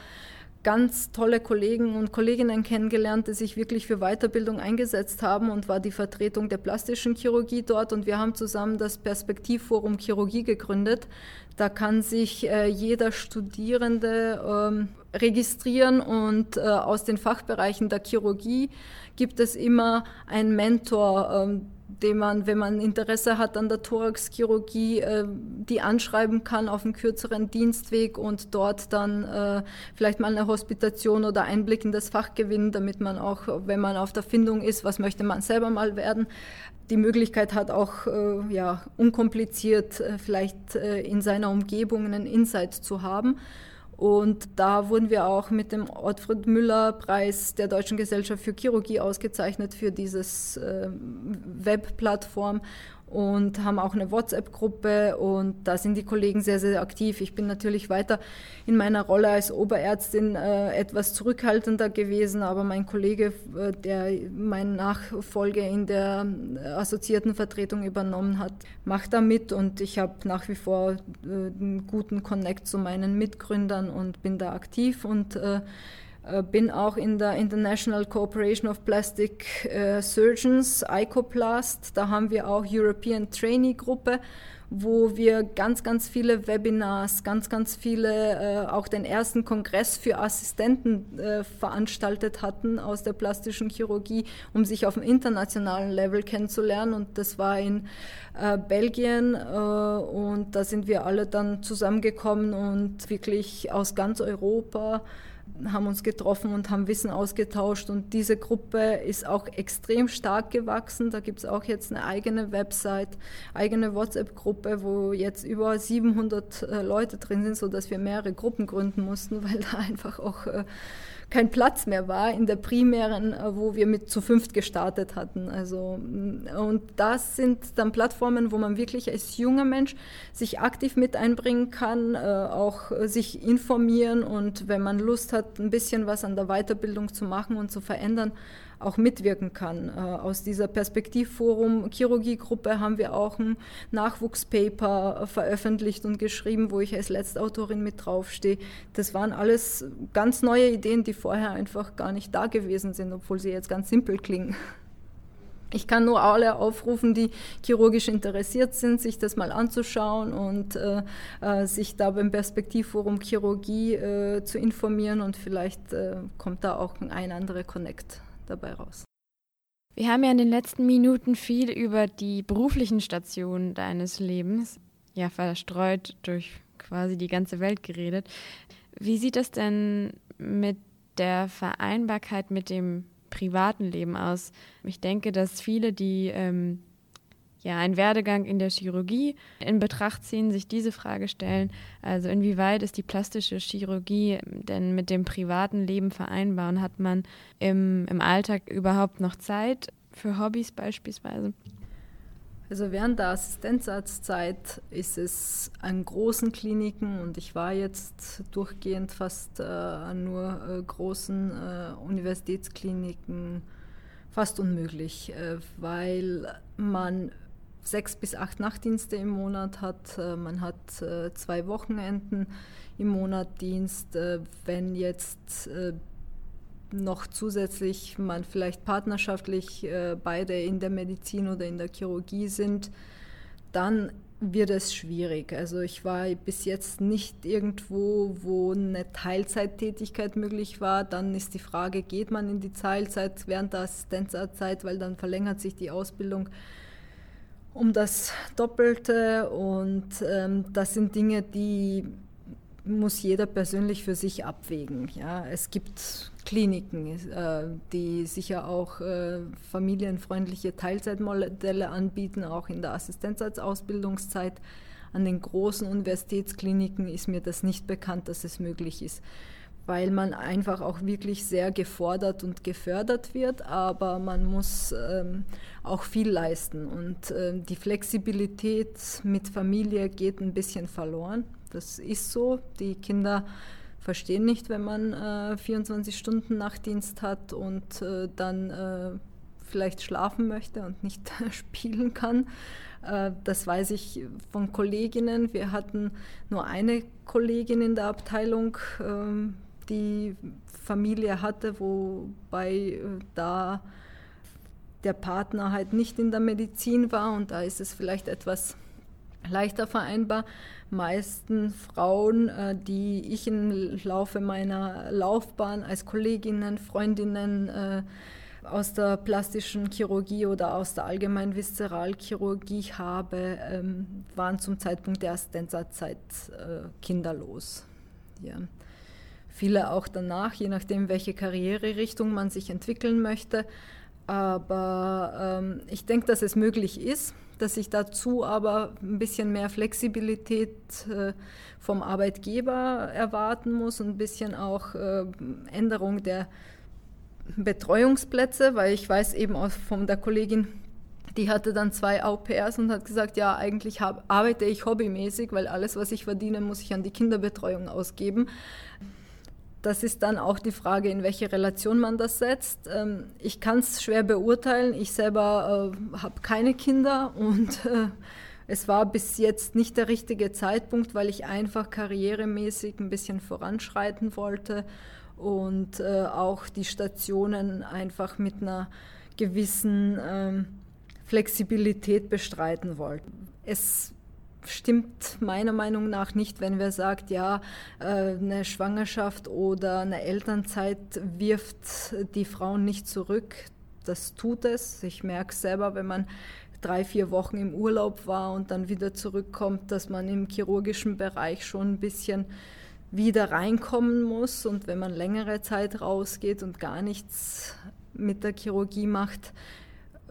ganz tolle Kollegen und Kolleginnen kennengelernt, die sich wirklich für Weiterbildung eingesetzt haben und war die Vertretung der plastischen Chirurgie dort und wir haben zusammen das Perspektivforum Chirurgie gegründet. Da kann sich äh, jeder Studierende ähm, registrieren und äh, aus den Fachbereichen der Chirurgie gibt es immer einen Mentor, ähm, den man, wenn man Interesse hat an der Thoraxchirurgie, äh, die anschreiben kann auf einem kürzeren Dienstweg und dort dann äh, vielleicht mal eine Hospitation oder Einblick in das Fach gewinnen, damit man auch, wenn man auf der Findung ist, was möchte man selber mal werden, die Möglichkeit hat, auch äh, ja, unkompliziert äh, vielleicht äh, in seiner Umgebung einen Insight zu haben. Und da wurden wir auch mit dem Ottfried Müller Preis der Deutschen Gesellschaft für Chirurgie ausgezeichnet für dieses äh, Webplattform und haben auch eine WhatsApp-Gruppe und da sind die Kollegen sehr, sehr aktiv. Ich bin natürlich weiter in meiner Rolle als Oberärztin äh, etwas zurückhaltender gewesen, aber mein Kollege, äh, der meine Nachfolge in der äh, assoziierten Vertretung übernommen hat, macht da mit und ich habe nach wie vor äh, einen guten Connect zu meinen Mitgründern und bin da aktiv und äh, bin auch in der International Cooperation of Plastic äh, Surgeons, ICOPLAST. Da haben wir auch European Trainee Gruppe, wo wir ganz, ganz viele Webinars, ganz, ganz viele, äh, auch den ersten Kongress für Assistenten äh, veranstaltet hatten aus der plastischen Chirurgie, um sich auf dem internationalen Level kennenzulernen. Und das war in äh, Belgien äh, und da sind wir alle dann zusammengekommen und wirklich aus ganz Europa haben uns getroffen und haben Wissen ausgetauscht und diese Gruppe ist auch extrem stark gewachsen. Da gibt es auch jetzt eine eigene Website, eigene WhatsApp-Gruppe, wo jetzt über 700 äh, Leute drin sind, sodass wir mehrere Gruppen gründen mussten, weil da einfach auch äh, kein Platz mehr war in der primären, äh, wo wir mit zu fünft gestartet hatten. Also, mm, und das sind dann Plattformen, wo man wirklich als junger Mensch sich aktiv mit einbringen kann, äh, auch sich informieren und wenn man Lust hat, ein bisschen was an der Weiterbildung zu machen und zu verändern, auch mitwirken kann. Äh, aus dieser Perspektivforum Chirurgiegruppe haben wir auch ein Nachwuchspaper veröffentlicht und geschrieben, wo ich als Letztautorin mit draufstehe. Das waren alles ganz neue Ideen, die vorher einfach gar nicht da gewesen sind, obwohl sie jetzt ganz simpel klingen. Ich kann nur alle aufrufen, die chirurgisch interessiert sind, sich das mal anzuschauen und äh, äh, sich da beim Perspektivforum Chirurgie äh, zu informieren und vielleicht äh, kommt da auch ein anderer Connect dabei raus. Wir haben ja in den letzten Minuten viel über die beruflichen Stationen deines Lebens, ja verstreut durch quasi die ganze Welt geredet. Wie sieht das denn mit der Vereinbarkeit mit dem privaten Leben aus? Ich denke, dass viele, die ähm, ja, einen Werdegang in der Chirurgie in Betracht ziehen, sich diese Frage stellen, also inwieweit ist die plastische Chirurgie denn mit dem privaten Leben vereinbar und hat man im, im Alltag überhaupt noch Zeit für Hobbys beispielsweise? Also während der Assistenzarztzeit ist es an großen Kliniken und ich war jetzt durchgehend fast äh, an nur äh, großen äh, Universitätskliniken fast unmöglich, äh, weil man sechs bis acht Nachtdienste im Monat hat. Äh, man hat äh, zwei Wochenenden im Monat Dienst. Äh, wenn jetzt noch zusätzlich man vielleicht partnerschaftlich beide in der Medizin oder in der Chirurgie sind, dann wird es schwierig. Also ich war bis jetzt nicht irgendwo, wo eine Teilzeittätigkeit möglich war. Dann ist die Frage, geht man in die Teilzeit während der Assistenzzeit, weil dann verlängert sich die Ausbildung um das Doppelte und ähm, das sind Dinge, die muss jeder persönlich für sich abwägen. Ja, es gibt Kliniken, äh, die sicher auch äh, familienfreundliche Teilzeitmodelle anbieten, auch in der Assistenzarztausbildungszeit. An den großen Universitätskliniken ist mir das nicht bekannt, dass es möglich ist weil man einfach auch wirklich sehr gefordert und gefördert wird, aber man muss ähm, auch viel leisten und äh, die Flexibilität mit Familie geht ein bisschen verloren. Das ist so. Die Kinder verstehen nicht, wenn man äh, 24 Stunden Nachtdienst hat und äh, dann äh, vielleicht schlafen möchte und nicht spielen kann. Äh, das weiß ich von Kolleginnen. Wir hatten nur eine Kollegin in der Abteilung, ähm, die Familie hatte, wobei äh, da der Partner halt nicht in der Medizin war und da ist es vielleicht etwas leichter vereinbar. Meisten Frauen, äh, die ich im Laufe meiner Laufbahn als Kolleginnen, Freundinnen äh, aus der plastischen Chirurgie oder aus der allgemeinen Viszeralchirurgie habe, ähm, waren zum Zeitpunkt der Assistenzzeit kinderlos. Ja viele auch danach, je nachdem, welche Karriererichtung man sich entwickeln möchte. Aber ähm, ich denke, dass es möglich ist, dass ich dazu aber ein bisschen mehr Flexibilität äh, vom Arbeitgeber erwarten muss und ein bisschen auch äh, Änderung der Betreuungsplätze, weil ich weiß eben auch von der Kollegin, die hatte dann zwei Au-pairs und hat gesagt, ja, eigentlich hab, arbeite ich hobbymäßig, weil alles, was ich verdiene, muss ich an die Kinderbetreuung ausgeben. Das ist dann auch die Frage, in welche Relation man das setzt. Ähm, ich kann es schwer beurteilen. Ich selber äh, habe keine Kinder und äh, es war bis jetzt nicht der richtige Zeitpunkt, weil ich einfach karrieremäßig ein bisschen voranschreiten wollte und äh, auch die Stationen einfach mit einer gewissen ähm, Flexibilität bestreiten wollte. Es stimmt meiner Meinung nach nicht, wenn wer sagt, ja, äh, eine Schwangerschaft oder eine Elternzeit wirft die Frauen nicht zurück. Das tut es. Ich merke selber, wenn man drei, vier Wochen im Urlaub war und dann wieder zurückkommt, dass man im chirurgischen Bereich schon ein bisschen wieder reinkommen muss. Und wenn man längere Zeit rausgeht und gar nichts mit der Chirurgie macht,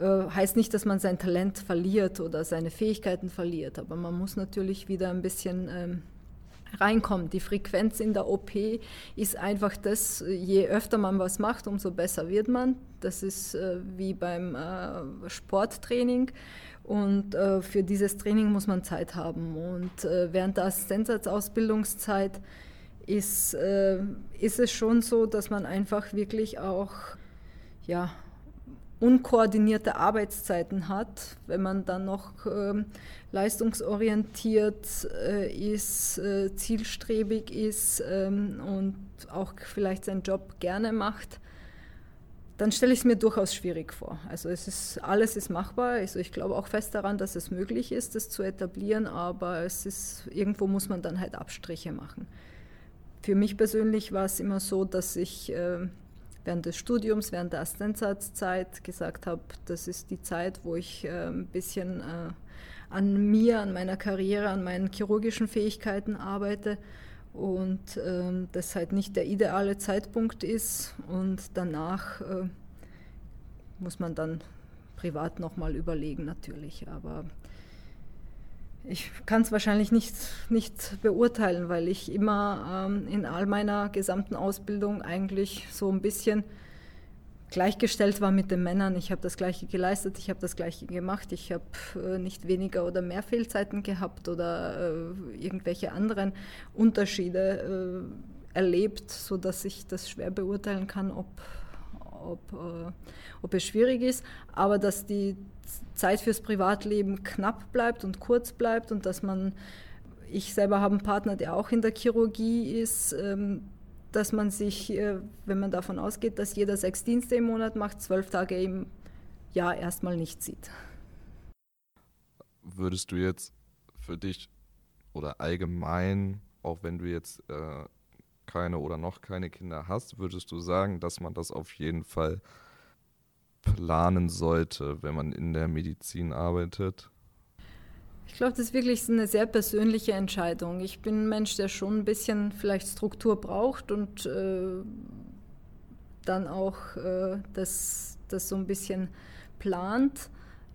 heißt nicht, dass man sein Talent verliert oder seine Fähigkeiten verliert, aber man muss natürlich wieder ein bisschen ähm, reinkommen. Die Frequenz in der OP ist einfach das, je öfter man was macht, umso besser wird man. Das ist äh, wie beim äh, Sporttraining. Und äh, für dieses Training muss man Zeit haben. Und äh, während der Assistenzausbildungszeit ist, äh, ist es schon so, dass man einfach wirklich auch ja, unkoordinierte Arbeitszeiten hat, wenn man dann noch ähm, leistungsorientiert äh, ist, äh, zielstrebig ist ähm, und auch vielleicht seinen Job gerne macht, dann stelle ich es mir durchaus schwierig vor. Also es ist, alles ist machbar. Also ich glaube auch fest daran, dass es möglich ist, das zu etablieren, aber es ist, irgendwo muss man dann halt Abstriche machen. Für mich persönlich war es immer so, dass ich äh, während des Studiums, während der Assistenzzeit gesagt habe, das ist die Zeit, wo ich äh, ein bisschen äh, an mir, an meiner Karriere, an meinen chirurgischen Fähigkeiten arbeite und äh, das halt nicht der ideale Zeitpunkt ist und danach äh, muss man dann privat nochmal überlegen natürlich, aber ich kann es wahrscheinlich nicht, nicht beurteilen, weil ich immer ähm, in all meiner gesamten Ausbildung eigentlich so ein bisschen gleichgestellt war mit den Männern. Ich habe das Gleiche geleistet, ich habe das Gleiche gemacht, ich habe äh, nicht weniger oder mehr Fehlzeiten gehabt oder äh, irgendwelche anderen Unterschiede äh, erlebt, sodass ich das schwer beurteilen kann, ob, ob, äh, ob es schwierig ist. Aber dass die Zeit fürs Privatleben knapp bleibt und kurz bleibt und dass man, ich selber habe einen Partner, der auch in der Chirurgie ist, ähm, dass man sich, äh, wenn man davon ausgeht, dass jeder sechs Dienste im Monat macht, zwölf Tage im Jahr erstmal nicht sieht. Würdest du jetzt für dich oder allgemein, auch wenn du jetzt äh, keine oder noch keine Kinder hast, würdest du sagen, dass man das auf jeden Fall planen sollte, wenn man in der Medizin arbeitet? Ich glaube, das ist wirklich eine sehr persönliche Entscheidung. Ich bin ein Mensch, der schon ein bisschen vielleicht Struktur braucht und äh, dann auch äh, das, das so ein bisschen plant.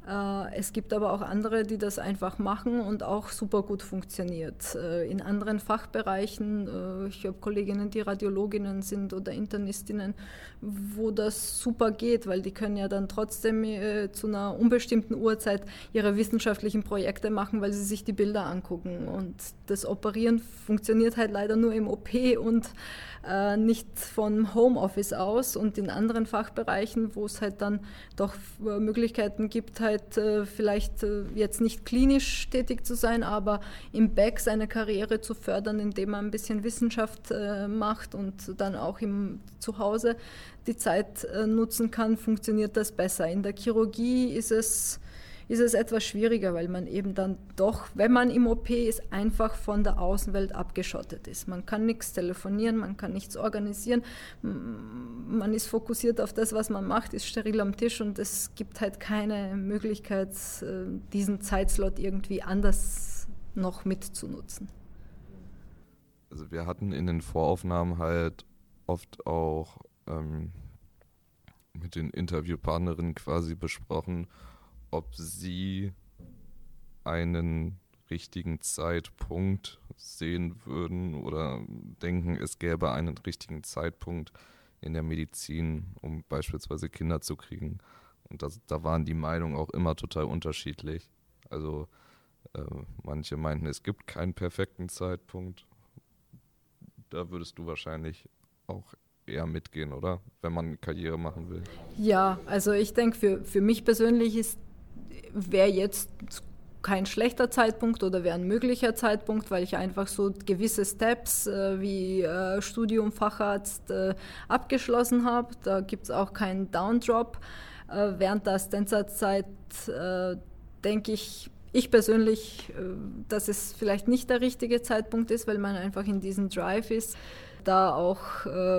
Äh, es gibt aber auch andere, die das einfach machen und auch super gut funktioniert. Äh, in anderen Fachbereichen, äh, ich habe Kolleginnen, die Radiologinnen sind oder Internistinnen, wo das super geht, weil die können ja dann trotzdem zu einer unbestimmten Uhrzeit ihre wissenschaftlichen Projekte machen, weil sie sich die Bilder angucken. Und das Operieren funktioniert halt leider nur im OP und nicht vom Homeoffice aus und in anderen Fachbereichen, wo es halt dann doch Möglichkeiten gibt, halt äh, vielleicht äh, jetzt nicht klinisch tätig zu sein, aber im Back seine Karriere zu fördern, indem man ein bisschen Wissenschaft äh, macht und dann auch im Zuhause die Zeit nutzen kann, funktioniert das besser. In der Chirurgie ist es ist es etwas schwieriger, weil man eben dann doch, wenn man im OP ist, einfach von der Außenwelt abgeschottet ist. Man kann nichts telefonieren, man kann nichts organisieren, man ist fokussiert auf das, was man macht, ist steril am Tisch und es gibt halt keine Möglichkeit, äh, diesen Zeitslot irgendwie anders noch mitzunutzen. Also wir hatten in den Voraufnahmen halt oft auch ähm, mit den Interviewpartnerinnen quasi besprochen, ob sie einen richtigen Zeitpunkt sehen würden oder denken, es gäbe einen richtigen Zeitpunkt in der Medizin, um beispielsweise Kinder zu kriegen. Und das, da waren die Meinungen auch immer total unterschiedlich. Also äh, manche meinten, es gibt keinen perfekten Zeitpunkt. Da würdest du wahrscheinlich auch eher mitgehen, oder? Wenn man Karriere machen will. Ja, also ich denke, für, für mich persönlich ist wäre jetzt kein schlechter Zeitpunkt oder wäre ein möglicher Zeitpunkt, weil ich einfach so gewisse Steps äh, wie äh, Studium, Facharzt äh, abgeschlossen habe. Da gibt es auch keinen Downdrop. Äh, während der Assistenzzeit äh, denke ich, ich persönlich, äh, dass es vielleicht nicht der richtige Zeitpunkt ist, weil man einfach in diesem Drive ist da auch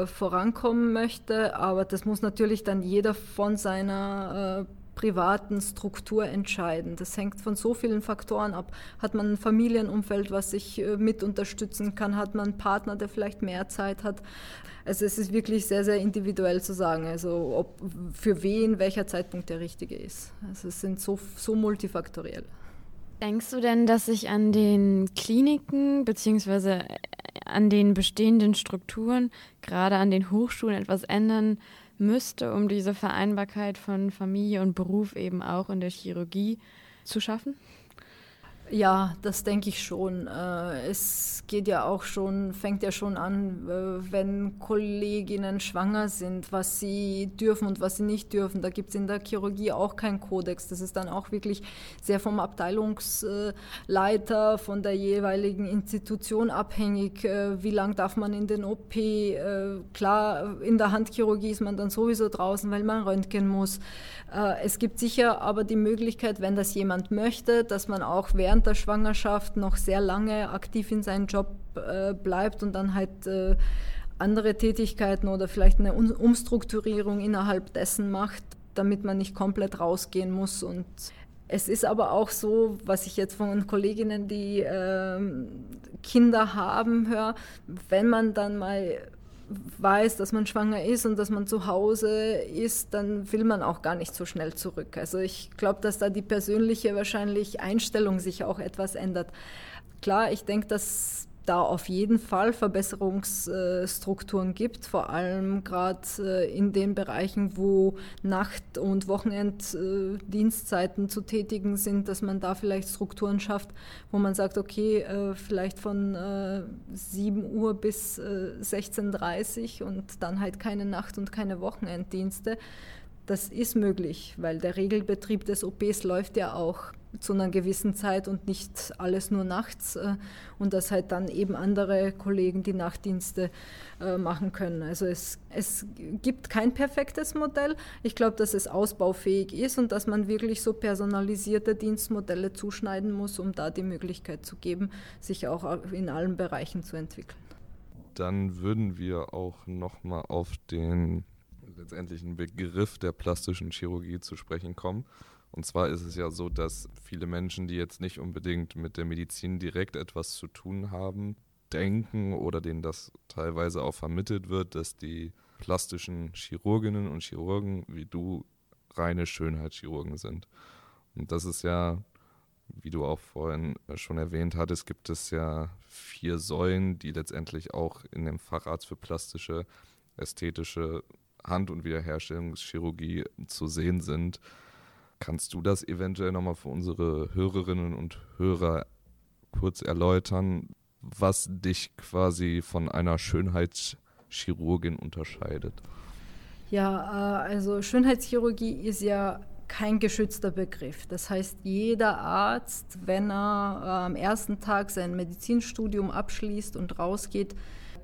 vorankommen möchte. Aber das muss natürlich dann jeder von seiner privaten Struktur entscheiden. Das hängt von so vielen Faktoren ab. Hat man ein Familienumfeld, was sich äh, mit unterstützen kann? Hat man einen Partner, der vielleicht mehr Zeit hat? Also es ist wirklich sehr, sehr individuell zu sagen, also ob für wen welcher Zeitpunkt der richtige ist. Also es sind so, so multifaktoriell. Denkst du denn, dass sich an den Kliniken bzw. an den bestehenden Strukturen, gerade an den Hochschulen etwas ändern müsste, um diese Vereinbarkeit von Familie und Beruf eben auch in der Chirurgie zu schaffen? Ja, das denke ich schon. Äh, es geht ja auch schon, fängt ja schon an, äh, wenn Kolleginnen schwanger sind, was sie dürfen und was sie nicht dürfen. Da gibt es in der Chirurgie auch keinen Kodex. Das ist dann auch wirklich sehr vom Abteilungsleiter, von der jeweiligen Institution abhängig. Äh, wie lange darf man in den OP? Klar, in der Handchirurgie ist man dann sowieso draußen, weil man röntgen muss. Es gibt sicher aber die Möglichkeit, wenn das jemand möchte, dass man auch während während der Schwangerschaft noch sehr lange aktiv in seinem Job äh, bleibt und dann halt äh, andere Tätigkeiten oder vielleicht eine um Umstrukturierung innerhalb dessen macht, damit man nicht komplett rausgehen muss. Und es ist aber auch so, was ich jetzt von Kolleginnen, die äh, Kinder haben, höre, wenn man dann mal weiß, dass man schwanger ist und dass man zu Hause ist, dann will man auch gar nicht so schnell zurück. Also ich glaube, dass da die persönliche wahrscheinlich Einstellung sich auch etwas ändert. Klar, ich denke, dass da auf jeden Fall Verbesserungsstrukturen gibt, vor allem gerade äh, in den Bereichen, wo Nacht- und Wochenenddienstzeiten zu tätigen sind, dass man da vielleicht Strukturen schafft, wo man sagt, okay, äh, vielleicht von 7 äh, Uhr bis 16.30 Uhr und dann halt keine Nacht- und keine Wochenenddienste. Das ist möglich, weil der Regelbetrieb des OPs läuft ja auch zu einer gewissen Zeit und nicht alles nur nachts äh, und dass halt dann eben andere Kollegen die Nachtdienste äh, machen können. Also es, es gibt kein perfektes Modell. Ich glaube, dass es ausbaufähig ist und dass man wirklich so personalisierte Dienstmodelle zuschneiden muss, um da die Möglichkeit zu geben, sich auch in allen Bereichen zu entwickeln. Dann würden wir auch nochmal auf den letztendlichen Begriff der plastischen Chirurgie zu sprechen kommen. Und zwar ist es ja so, dass viele Menschen, die jetzt nicht unbedingt mit der Medizin direkt etwas zu tun haben, denken oder denen das teilweise auch vermittelt wird, dass die plastischen Chirurginnen und Chirurgen wie du reine Schönheitschirurgen sind. Und das ist ja, wie du auch vorhin schon erwähnt hattest, gibt es ja vier Säulen, die letztendlich auch in dem Facharzt für plastische, ästhetische Hand- und Wiederherstellungschirurgie zu sehen sind. Kannst du das eventuell nochmal für unsere Hörerinnen und Hörer kurz erläutern, was dich quasi von einer Schönheitschirurgin unterscheidet? Ja, äh, also Schönheitschirurgie ist ja kein geschützter Begriff. Das heißt, jeder Arzt, wenn er äh, am ersten Tag sein Medizinstudium abschließt und rausgeht,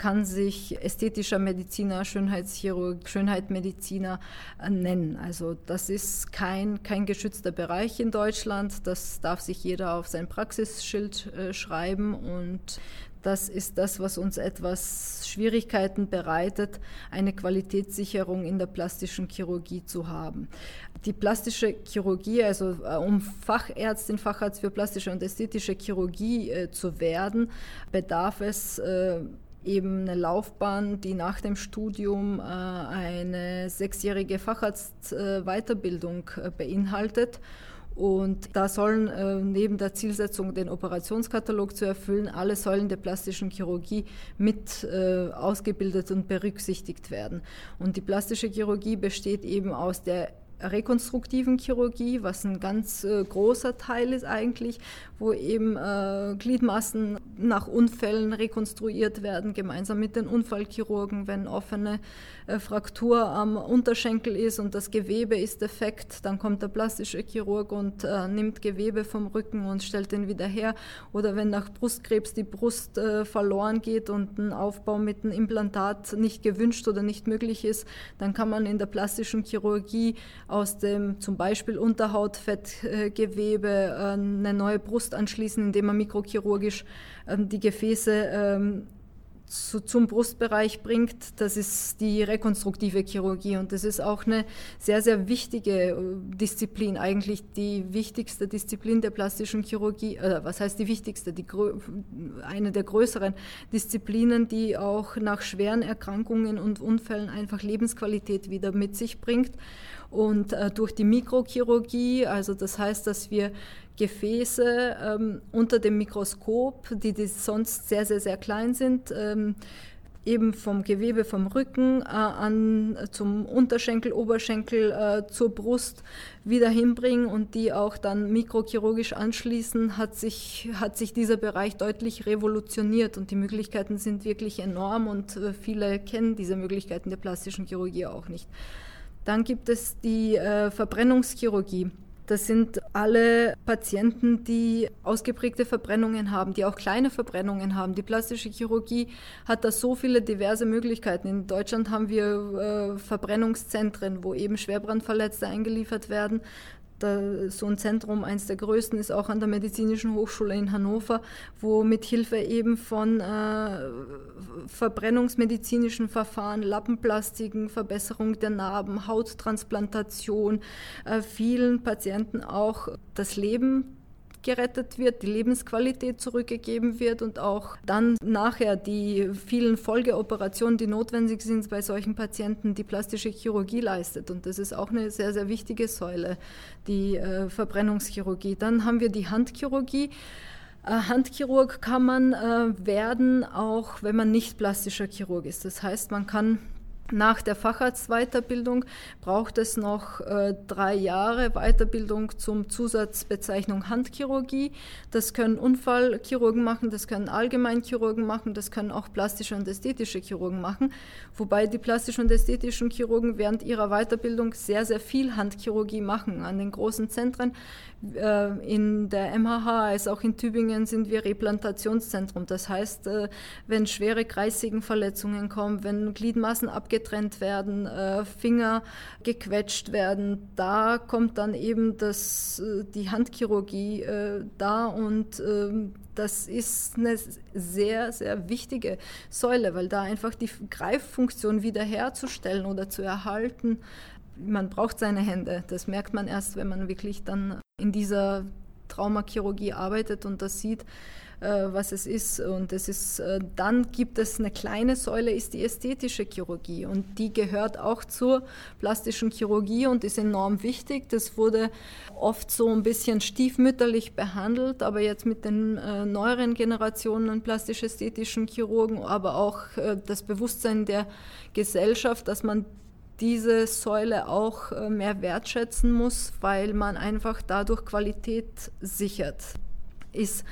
kann sich ästhetischer Mediziner, Schönheitschirurg, Schönheitmediziner äh, nennen. Also das ist kein, kein geschützter Bereich in Deutschland. Das darf sich jeder auf sein Praxisschild äh, schreiben und das ist das, was uns etwas Schwierigkeiten bereitet, eine Qualitätssicherung in der plastischen Chirurgie zu haben. Die plastische Chirurgie, also äh, um Fachärztin, Facharzt für plastische und ästhetische Chirurgie äh, zu werden, bedarf es äh, eben eine Laufbahn, die nach dem Studium äh, eine sechsjährige Facharztweiterbildung äh, beinhaltet. Und da sollen äh, neben der Zielsetzung, den Operationskatalog zu erfüllen, alle Säulen der plastischen Chirurgie mit ausgebildet und berücksichtigt werden. Und die plastische Chirurgie besteht eben aus der rekonstruktiven Chirurgie, was ein ganz äh, großer Teil ist eigentlich, wo eben äh, Gliedmassen nach Unfällen rekonstruiert werden, gemeinsam mit den Unfallchirurgen, wenn offene Fraktur am Unterschenkel ist und das Gewebe ist defekt, dann kommt der plastische Chirurg und äh, nimmt Gewebe vom Rücken und stellt den wieder her. Oder wenn nach Brustkrebs die Brust äh, verloren geht und ein Aufbau mit einem Implantat nicht gewünscht oder nicht möglich ist, dann kann man in der plastischen Chirurgie aus dem zum Beispiel Unterhautfettgewebe äh, eine neue Brust anschließen, indem man mikrochirurgisch ähm, die Gefäße ähm, zu, zum Brustbereich bringt, das ist die rekonstruktive Chirurgie und das ist auch eine sehr, sehr wichtige äh, Disziplin, eigentlich die wichtigste Disziplin der plastischen Chirurgie, äh, was heißt die wichtigste, die, eine der größeren Disziplinen, die auch nach schweren Erkrankungen und Unfällen einfach Lebensqualität wieder mit sich bringt. Und äh, durch die Mikrochirurgie, also das heißt, dass wir Gefäße ähm, unter dem Mikroskop, die, die sonst sehr, sehr, sehr klein sind, ähm, eben vom Gewebe vom Rücken äh, an zum Unterschenkel, Oberschenkel, äh, zur Brust wieder hinbringen und die auch dann mikrochirurgisch anschließen, hat sich, hat sich dieser Bereich deutlich revolutioniert und die Möglichkeiten sind wirklich enorm und äh, viele kennen diese Möglichkeiten der plastischen Chirurgie auch nicht. Dann gibt es die äh, Verbrennungschirurgie. Das sind alle Patienten, die ausgeprägte Verbrennungen haben, die auch kleine Verbrennungen haben. Die plastische Chirurgie hat da so viele diverse Möglichkeiten. In Deutschland haben wir äh, Verbrennungszentren, wo eben Schwerbrandverletzte eingeliefert werden. Da, so ein Zentrum, eines der größten, ist auch an der Medizinischen Hochschule in Hannover, wo mit Hilfe eben von äh, verbrennungsmedizinischen Verfahren, Lappenplastiken, Verbesserung der Narben, Hauttransplantation, äh, vielen Patienten auch das Leben gerettet wird, die Lebensqualität zurückgegeben wird und auch dann nachher die vielen Folgeoperationen, die notwendig sind bei solchen Patienten, die plastische Chirurgie leistet. Und das ist auch eine sehr, sehr wichtige Säule, die äh, Verbrennungschirurgie. Dann haben wir die Handchirurgie. Äh, Handchirurg kann man äh, werden, auch wenn man nicht plastischer Chirurg ist. Das heißt, man kann nach der Facharztweiterbildung braucht es noch äh, drei Jahre Weiterbildung zum Zusatzbezeichnung Handchirurgie. Das können Unfallchirurgen machen, das können Allgemeinchirurgen machen, das können auch plastische und ästhetische Chirurgen machen. Wobei die plastischen und ästhetischen Chirurgen während ihrer Weiterbildung sehr, sehr viel Handchirurgie machen. An den großen Zentren äh, in der MHH als auch in Tübingen sind wir Replantationszentrum. Das heißt, äh, wenn schwere Kreissägenverletzungen kommen, wenn Gliedmaßen abgetrennt werden, äh, Finger gequetscht werden, da kommt dann eben das, die Handchirurgie da und ähm, das ist eine sehr, sehr wichtige Säule, weil da einfach die Greiffunktion wiederherzustellen oder zu erhalten, man braucht seine Hände. Das merkt man erst, wenn man wirklich dann in dieser Traumachirurgie arbeitet und das sieht, äh, was es ist. Und es ist, äh, dann gibt es eine kleine Säule, ist die ästhetische Chirurgie. Und die gehört auch zur plastischen Chirurgie und ist enorm wichtig. Das wurde oft so ein bisschen stiefmütterlich behandelt, aber jetzt mit den äh, neueren Generationen plastisch-ästhetischen Chirurgen, aber auch das Bewusstsein der Gesellschaft, dass man diese Säule auch äh, mehr wertschätzen muss, weil man einfach dadurch Qualität sichert. Ist,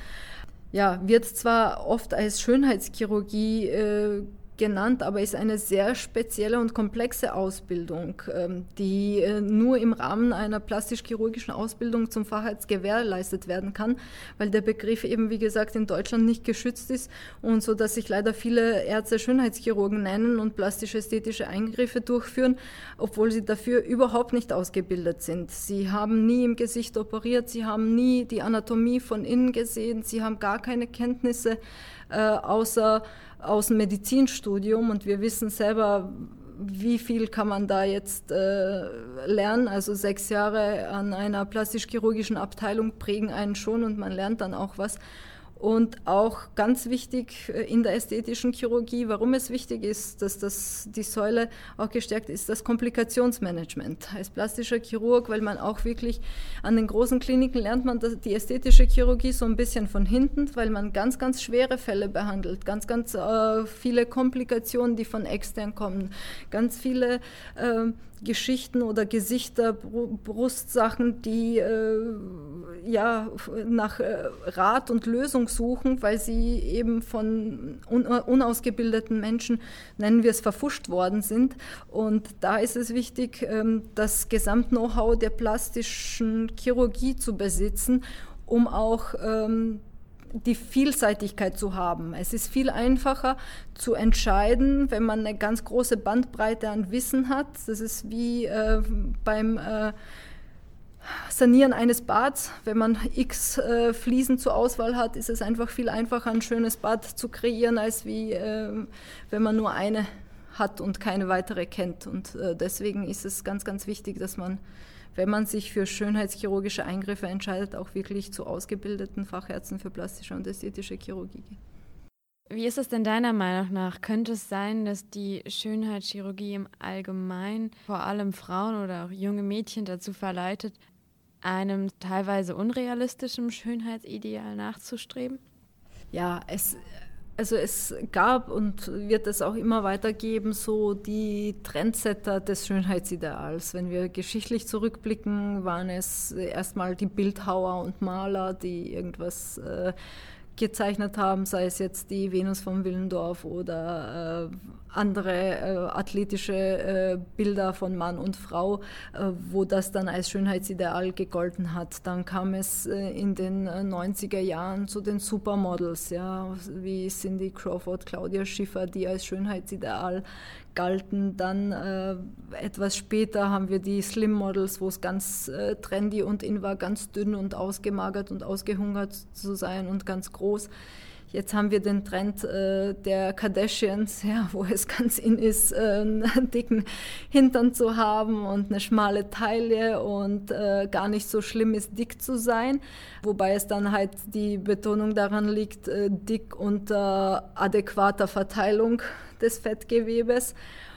ja, wird zwar oft als Schönheitschirurgie äh, genannt, aber ist eine sehr spezielle und komplexe Ausbildung, ähm, die äh, nur im Rahmen einer plastisch-chirurgischen Ausbildung zum Facharzt gewährleistet werden kann, weil der Begriff eben, wie gesagt, in Deutschland nicht geschützt ist und so, dass sich leider viele Ärzte Schönheitschirurgen nennen und plastisch-ästhetische Eingriffe durchführen, obwohl sie dafür überhaupt nicht ausgebildet sind. Sie haben nie im Gesicht operiert, sie haben nie die Anatomie von innen gesehen, sie haben gar keine Kenntnisse äh, außer aus dem Medizinstudium und wir wissen selber, wie viel kann man da jetzt äh, lernen. Also sechs Jahre an einer plastisch-chirurgischen Abteilung prägen einen schon und man lernt dann auch was. Und auch ganz wichtig äh, in der ästhetischen Chirurgie, warum es wichtig ist, dass das, die Säule auch gestärkt ist, das Komplikationsmanagement. Als plastischer Chirurg, weil man auch wirklich an den großen Kliniken lernt man die ästhetische Chirurgie so ein bisschen von hinten, weil man ganz, ganz schwere Fälle behandelt, ganz, ganz äh, viele Komplikationen, die von extern kommen, ganz viele äh, Geschichten oder Gesichter, Brustsachen, die äh, ja nach äh, Rat und Lösung suchen, weil sie eben von un unausgebildeten Menschen, nennen wir es, verfuscht worden sind. Und da ist es wichtig, ähm, das Gesamt-Know-how der plastischen Chirurgie zu besitzen, um auch ähm, die Vielseitigkeit zu haben. Es ist viel einfacher zu entscheiden, wenn man eine ganz große Bandbreite an Wissen hat. Das ist wie äh, beim äh, Sanieren eines Bads. Wenn man x äh, Fliesen zur Auswahl hat, ist es einfach viel einfacher, ein schönes Bad zu kreieren, als wie ähm, wenn man nur eine hat und keine weitere kennt. Und äh, deswegen ist es ganz, ganz wichtig, dass man wenn man sich für schönheitschirurgische Eingriffe entscheidet, auch wirklich zu ausgebildeten Fachärzten für plastische und ästhetische Chirurgie geht. Wie ist es denn deiner Meinung nach? Könnte es sein, dass die Schönheitschirurgie im Allgemeinen vor allem Frauen oder auch junge Mädchen dazu verleitet, einem teilweise unrealistischen Schönheitsideal nachzustreben? Ja, es, also es gab und wird es auch immer weitergeben, so die Trendsetter des Schönheitsideals. Wenn wir geschichtlich zurückblicken, waren es erstmal die Bildhauer und Maler, die irgendwas äh, gezeichnet haben, sei es jetzt die Venus von Willendorf oder äh, andere äh, athletische äh, Bilder von Mann und Frau, äh, wo das dann als Schönheitsideal gegolten hat. Dann kam es äh, in den 90er äh, Jahren zu den Supermodels, ja, wie Cindy Crawford, Claudia Schiffer, die als Schönheitsideal galten. Dann äh, etwas später haben wir die Slim Models, wo es ganz trendy und in war, ganz dünn und ausgemagert und ausgehungert zu sein und ganz groß. Jetzt haben wir den Trend äh, der Kardashians, ja, wo es ganz in ist, äh, einen dicken Hintern zu haben und eine schmale Taille und äh, gar nicht so schlimm ist, dick zu sein. Wobei es dann halt die Betonung daran liegt, äh, dick unter adäquater Verteilung des Fettgewebes.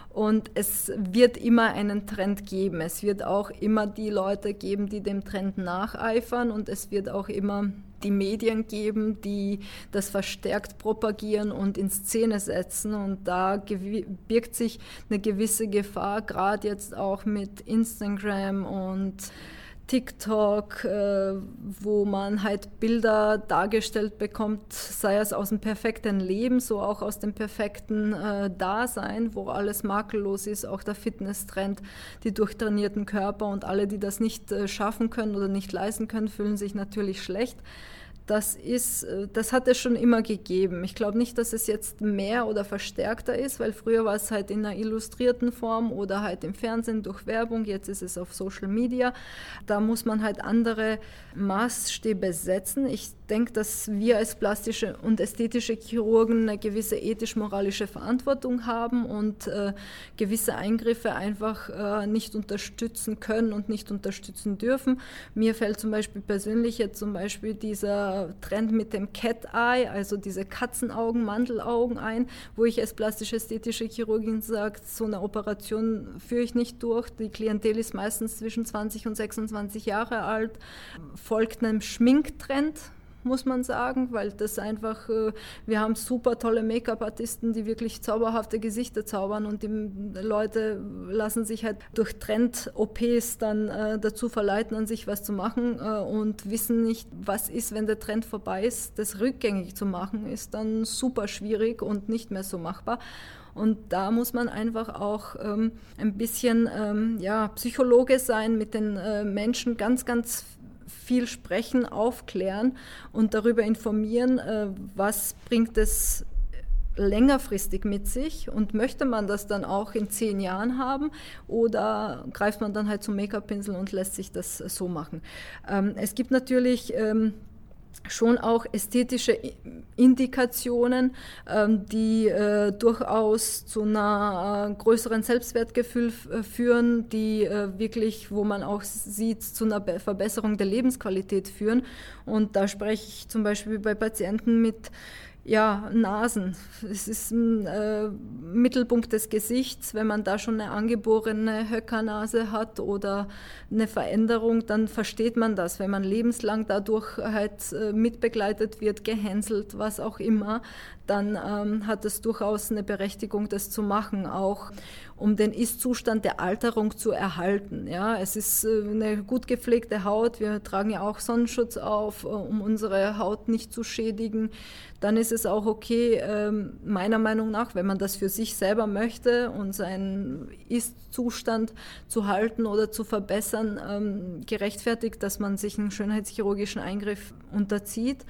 Und es wird immer einen Trend geben. Es wird auch immer die Leute geben, die dem Trend nacheifern. Und es wird auch immer die Medien geben, die das verstärkt propagieren und in Szene setzen. Und da birgt sich eine gewisse Gefahr, gerade jetzt auch mit Instagram und TikTok, äh, wo man halt Bilder dargestellt bekommt, sei es aus dem perfekten Leben, so auch aus dem perfekten äh, Dasein, wo alles makellos ist, auch der Fitnesstrend, die durchtrainierten Körper und alle, die das nicht äh, schaffen können oder nicht leisten können, fühlen sich natürlich schlecht das ist, äh, das hat es schon immer gegeben. Ich glaube nicht, dass es jetzt mehr oder verstärkter ist, weil früher war es halt in einer illustrierten Form oder halt im Fernsehen durch Werbung, jetzt ist es auf Social Media. Da muss man halt andere Maßstäbe setzen. Ich denke, dass wir als plastische und ästhetische Chirurgen eine gewisse ethisch-moralische Verantwortung haben und äh, gewisse Eingriffe einfach äh, nicht unterstützen können und nicht unterstützen dürfen. Mir fällt zum Beispiel persönlich jetzt zum Beispiel dieser Trend mit dem Cat Eye, also diese Katzenaugen, Mandelaugen ein, wo ich als plastische-ästhetische Chirurgin sage, so eine Operation führe ich nicht durch. Die Klientel ist meistens zwischen 20 und 26 Jahre alt, folgt einem Schminktrend muss man sagen, weil das einfach, äh, wir haben super tolle Make-up-Artisten, die wirklich zauberhafte Gesichter zaubern und die Leute lassen sich halt durch Trend-OPs dann äh, dazu verleiten, an sich was zu machen äh, und wissen nicht, was ist, wenn der Trend vorbei ist. Das rückgängig zu machen ist dann super schwierig und nicht mehr so machbar. Und da muss man einfach auch ähm, ein bisschen ähm, ja, Psychologe sein, mit den äh, Menschen ganz, ganz viel sprechen, aufklären und darüber informieren, äh, was bringt es längerfristig mit sich und möchte man das dann auch in zehn Jahren haben oder greift man dann halt zum Make-up-Pinsel und lässt sich das so machen. Ähm, es gibt natürlich ähm, schon auch ästhetische Indikationen, ähm, die äh, durchaus zu einer äh, größeren Selbstwertgefühl äh, führen, die wirklich, wo man auch sieht, zu einer Verbesserung der Lebensqualität führen. Und da spreche ich zum Beispiel bei Patienten mit ja, Nasen. Es ist ein äh, Mittelpunkt des Gesichts. Wenn man da schon eine angeborene Höckernase hat oder eine Veränderung, dann versteht man das. Wenn man lebenslang dadurch halt äh, mitbegleitet wird, gehänselt, was auch immer, dann ähm, hat es durchaus eine Berechtigung, das zu machen, auch um den Ist-Zustand der Alterung zu erhalten. Ja, es ist äh, eine gut gepflegte Haut. Wir tragen ja auch Sonnenschutz auf, äh, um unsere Haut nicht zu schädigen. Dann ist es auch okay, ähm, meiner Meinung nach, wenn man das für sich selber möchte und seinen Ist-Zustand zu halten oder zu verbessern, ähm, gerechtfertigt, dass man sich einen schönheitschirurgischen Eingriff unterzieht.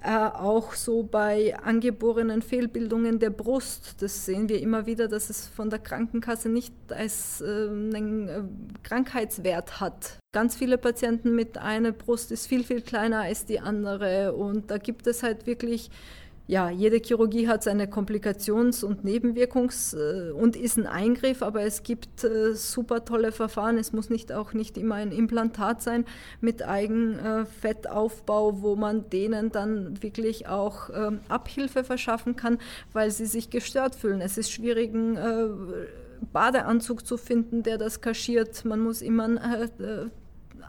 Äh, auch so bei angeborenen Fehlbildungen der Brust. Das sehen wir immer wieder, dass es von der Krankenkasse nicht als äh, einen Krankheitswert hat. Ganz viele Patienten mit einer Brust ist viel, viel kleiner als die andere und da gibt es halt wirklich ja, jede Chirurgie hat seine Komplikations- und Nebenwirkungs- äh, und ist ein Eingriff, aber es gibt äh, super tolle Verfahren. Es muss nicht auch nicht immer ein Implantat sein mit Eigenfettaufbau, äh, wo man denen dann wirklich auch ähm, Abhilfe verschaffen kann, weil sie sich gestört fühlen. Es ist schwierig, einen Badeanzug zu finden, der das kaschiert. Man muss immer ein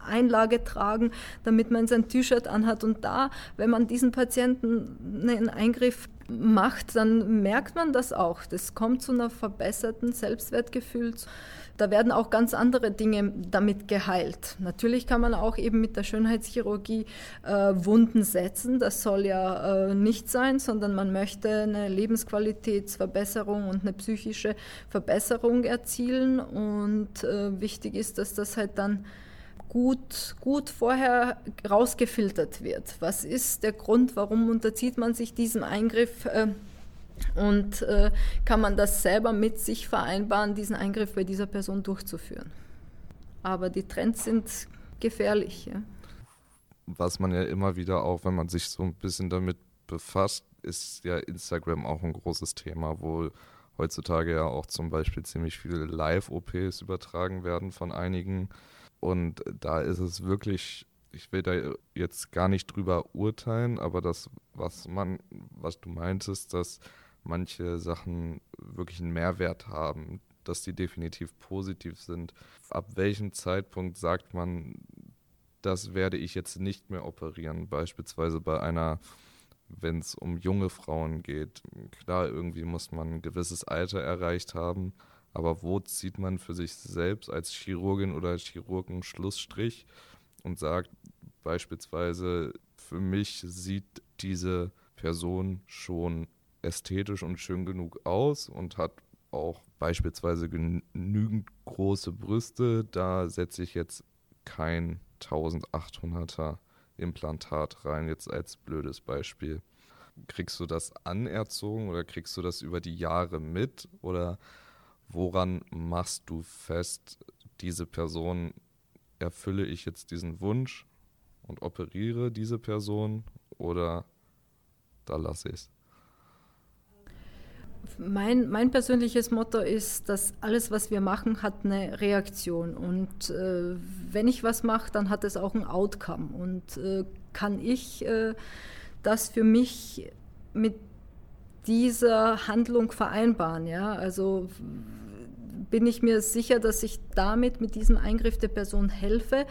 Einlage tragen, damit man sein T-Shirt anhat. Und da, wenn man diesen Patienten einen Eingriff macht, dann merkt man das auch. Das kommt zu einer verbesserten Selbstwertgefühl. Da werden auch ganz andere Dinge damit geheilt. Natürlich kann man auch eben mit der Schönheitschirurgie äh, Wunden setzen. Das soll ja äh, nicht sein, sondern man möchte eine Lebensqualitätsverbesserung und eine psychische Verbesserung erzielen. Und äh, wichtig ist, dass das halt dann gut, gut vorher rausgefiltert wird. Was ist der Grund, warum unterzieht man sich diesem Eingriff? Äh, und äh, kann man das selber mit sich vereinbaren, diesen Eingriff bei dieser Person durchzuführen. Aber die Trends sind gefährlich. Ja. Was man ja immer wieder auch, wenn man sich so ein bisschen damit befasst, ist ja Instagram auch ein großes Thema, wo heutzutage ja auch zum Beispiel ziemlich viele Live-OPs übertragen werden von einigen und da ist es wirklich, ich will da jetzt gar nicht drüber urteilen, aber das, was man, was du meintest, dass manche Sachen wirklich einen Mehrwert haben, dass die definitiv positiv sind. Ab welchem Zeitpunkt sagt man, das werde ich jetzt nicht mehr operieren? Beispielsweise bei einer, wenn es um junge Frauen geht. Klar, irgendwie muss man ein gewisses Alter erreicht haben, aber wo zieht man für sich selbst als Chirurgin oder Chirurgen Schlussstrich und sagt beispielsweise, für mich sieht diese Person schon ästhetisch und schön genug aus und hat auch beispielsweise genügend große Brüste, da setze ich jetzt kein 1800er Implantat rein, jetzt als blödes Beispiel. Kriegst du das anerzogen oder kriegst du das über die Jahre mit oder woran machst du fest, diese Person erfülle ich jetzt diesen Wunsch und operiere diese Person oder da lasse ich es? Mein, mein persönliches Motto ist, dass alles, was wir machen, hat eine Reaktion. Und äh, wenn ich was mache, dann hat es auch ein Outcome. Und äh, kann ich äh, das für mich mit dieser Handlung vereinbaren? Ja? Also bin ich mir sicher, dass ich damit mit diesem Eingriff der Person helfe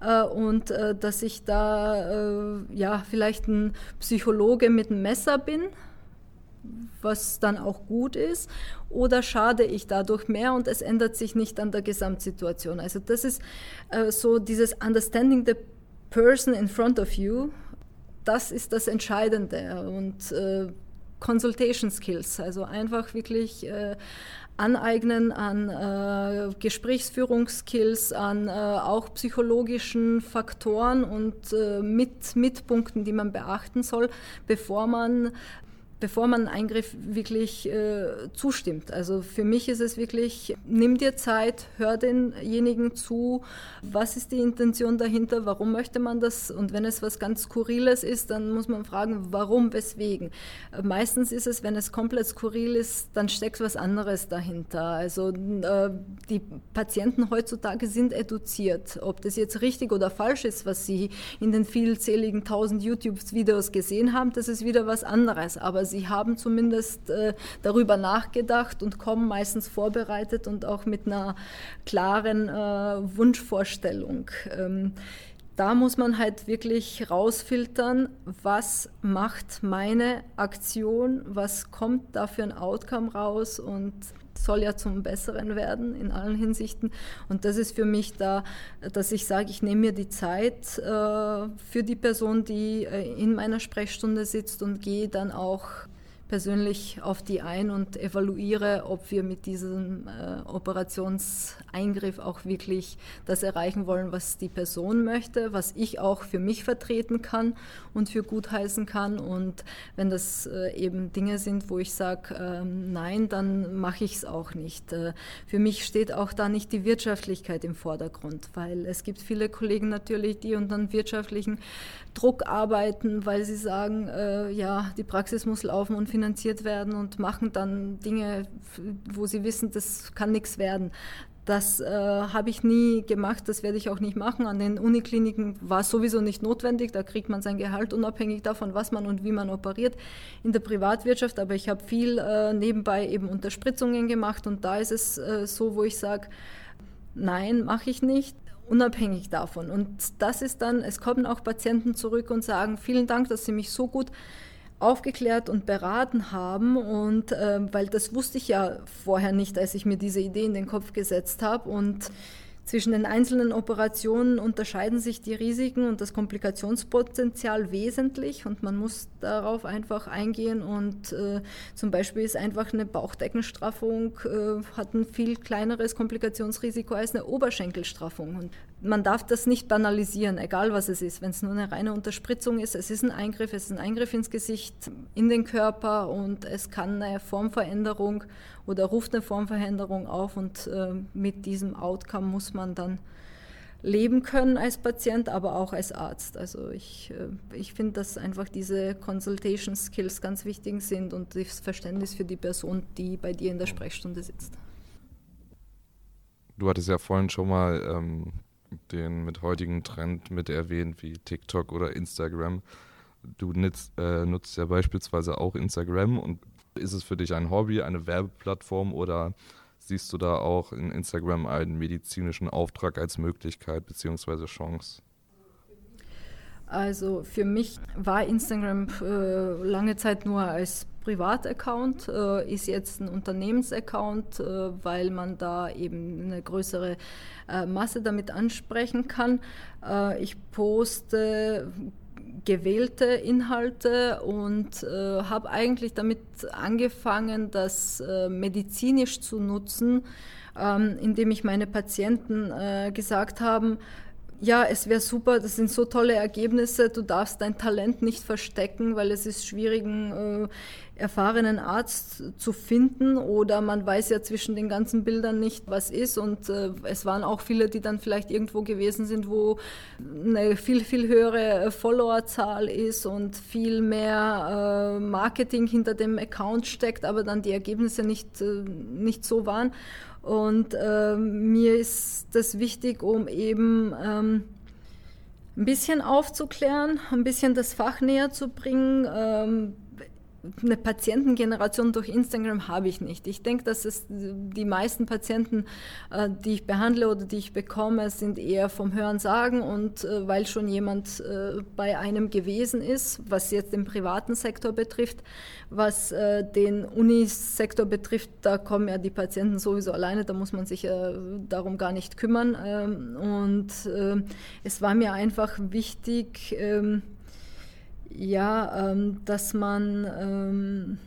äh, und äh, dass ich da äh, ja vielleicht ein Psychologe mit einem Messer bin, was dann auch gut ist, oder schade ich dadurch mehr und es ändert sich nicht an der Gesamtsituation. Also das ist äh, so dieses Understanding the person in front of you, das ist das Entscheidende und äh, Consultation Skills, also einfach wirklich äh, aneignen an äh, Gesprächsführungsskills, an äh, auch psychologischen Faktoren und äh, mit, mit die man beachten soll, bevor man bevor man einen Eingriff wirklich äh, zustimmt. Also für mich ist es wirklich, nimm dir Zeit, hör denjenigen zu, was ist die Intention dahinter, warum möchte man das und wenn es was ganz Skurriles ist, dann muss man fragen, warum, weswegen. Äh, meistens ist es, wenn es komplett skurril ist, dann steckt was anderes dahinter. Also äh, die Patienten heutzutage sind eduziert. Ob das jetzt richtig oder falsch ist, was sie in den vielzähligen tausend YouTube-Videos gesehen haben, das ist wieder was anderes. Aber sie haben zumindest äh, darüber nachgedacht und kommen meistens vorbereitet und auch mit einer klaren äh, Wunschvorstellung. Ähm, da muss man halt wirklich rausfiltern, was macht meine Aktion, was kommt da für ein Outcome raus und soll ja zum Besseren werden in allen Hinsichten. Und das ist für mich da, dass ich sage, ich nehme mir die Zeit äh, für die Person, die äh, in meiner Sprechstunde sitzt und gehe dann auch persönlich auf die ein und evaluiere, ob wir mit diesem äh, Operationseingriff auch wirklich das erreichen wollen, was die Person möchte, was ich auch für mich vertreten kann und für gut heißen kann. Und wenn das äh, eben Dinge sind, wo ich sage, äh, nein, dann mache ich es auch nicht. Äh, für mich steht auch da nicht die Wirtschaftlichkeit im Vordergrund, weil es gibt viele Kollegen natürlich, die unter wirtschaftlichen Druck arbeiten, weil sie sagen, äh, ja, die Praxis muss laufen und finanziert werden und machen dann Dinge, wo sie wissen, das kann nichts werden. Das äh, habe ich nie gemacht, das werde ich auch nicht machen. An den Unikliniken war es sowieso nicht notwendig, da kriegt man sein Gehalt unabhängig davon, was man und wie man operiert. In der Privatwirtschaft, aber ich habe viel äh, nebenbei eben Unterspritzungen gemacht und da ist es äh, so, wo ich sage, nein, mache ich nicht unabhängig davon. Und das ist dann, es kommen auch Patienten zurück und sagen, vielen Dank, dass Sie mich so gut aufgeklärt und beraten haben. Und äh, weil das wusste ich ja vorher nicht, als ich mir diese Idee in den Kopf gesetzt habe. Und zwischen den einzelnen Operationen unterscheiden sich die Risiken und das Komplikationspotenzial wesentlich und man muss darauf einfach eingehen und äh, zum Beispiel ist einfach eine Bauchdeckenstraffung äh, hat ein viel kleineres Komplikationsrisiko als eine Oberschenkelstraffung und man darf das nicht banalisieren, egal was es ist. Wenn es nur eine reine Unterspritzung ist, es ist ein Eingriff, es ist ein Eingriff ins Gesicht, in den Körper und es kann eine Formveränderung oder ruft eine Formveränderung auf und äh, mit diesem Outcome muss man dann leben können als Patient, aber auch als Arzt. Also ich, äh, ich finde, dass einfach diese Consultation Skills ganz wichtig sind und das Verständnis für die Person, die bei dir in der Sprechstunde sitzt. Du hattest ja vorhin schon mal ähm, den mit heutigen Trend mit erwähnt, wie TikTok oder Instagram. Du nutzt, äh, nutzt ja beispielsweise auch Instagram und ist es für dich ein Hobby, eine Werbeplattform oder siehst du da auch in Instagram einen medizinischen Auftrag als Möglichkeit bzw. Chance? Also für mich war Instagram äh, lange Zeit nur als Privataccount, äh, ist jetzt ein Unternehmensaccount, äh, weil man da eben eine größere äh, Masse damit ansprechen kann. Äh, ich poste gewählte Inhalte und äh, habe eigentlich damit angefangen, das äh, medizinisch zu nutzen, ähm, indem ich meine Patienten gesagt habe, ja, es wäre super, das sind so tolle Ergebnisse, du darfst dein Talent nicht verstecken, weil es ist schwierig, einen äh, erfahrenen Arzt zu finden oder man weiß ja zwischen den ganzen Bildern nicht, was ist und äh, es waren auch viele, die dann vielleicht irgendwo gewesen sind, wo eine viel, viel höhere Followerzahl ist und viel mehr äh, Marketing hinter dem Account steckt, aber dann die Ergebnisse nicht, äh, nicht so waren. Und äh, mir ist das wichtig, um eben ähm, ein bisschen aufzuklären, ein bisschen das Fach näher zu bringen, ähm, eine Patientengeneration durch Instagram habe ich nicht. Ich denke, dass es die meisten Patienten, äh, die ich behandle oder die ich bekomme, sind eher vom Hören sagen und äh, weil schon jemand äh, bei einem gewesen ist, was jetzt den privaten Sektor betrifft, was den Unisektor betrifft, da kommen ja die Patienten sowieso alleine, da muss man sich darum gar nicht kümmern. Ähm, und es war mir einfach wichtig, ähm, ja, ähm, dass man ähm,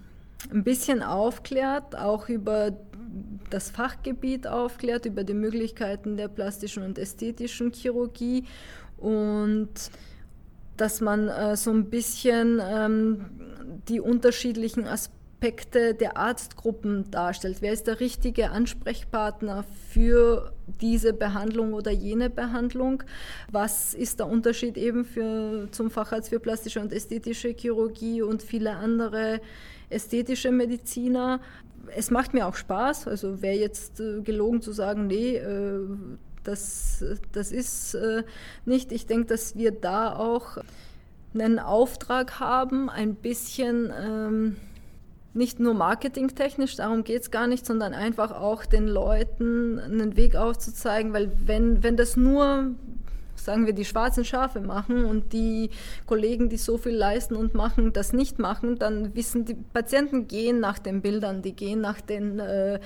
ein bisschen aufklärt, auch über das Fachgebiet aufklärt, über die Möglichkeiten der plastischen und ästhetischen Chirurgie und dass man äh, so ein bisschen ähm, die unterschiedlichen Aspekte der Arztgruppen darstellt. Wer ist der richtige Ansprechpartner für diese Behandlung oder jene Behandlung? Was ist der Unterschied eben für, zum Facharzt für plastische und ästhetische Chirurgie und viele andere ästhetische Mediziner? Es macht mir auch Spaß, also wäre jetzt äh, gelogen zu sagen, nee, äh, das, das ist äh, nicht. Ich denke, dass wir da auch einen Auftrag haben, ein bisschen ähm, nicht nur marketingtechnisch, darum geht es gar nicht, sondern einfach auch den Leuten einen Weg aufzuzeigen, weil wenn, wenn das nur sagen wir, die schwarzen Schafe machen und die Kollegen, die so viel leisten und machen, das nicht machen, dann wissen die Patienten gehen nach den Bildern, die gehen nach den äh, äh,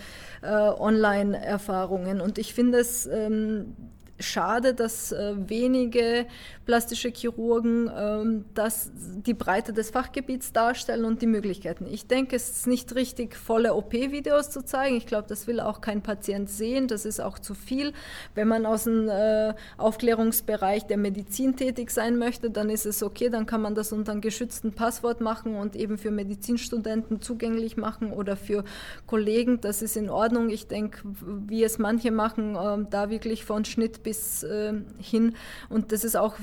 Online-Erfahrungen. Und ich finde es ähm, schade, dass äh, wenige plastische Chirurgen ähm, das, die Breite des Fachgebiets darstellen und die Möglichkeiten. Ich denke, es ist nicht richtig, volle OP-Videos zu zeigen. Ich glaube, das will auch kein Patient sehen. Das ist auch zu viel. Wenn man aus dem äh, Aufklärungsbereich der Medizin tätig sein möchte, dann ist es okay. Dann kann man das unter einem geschützten Passwort machen und eben für Medizinstudenten zugänglich machen oder für Kollegen. Das ist in Ordnung. Ich denke, wie es manche machen, äh, da wirklich von Schnitt bis bis äh, hin. Und das ist auch,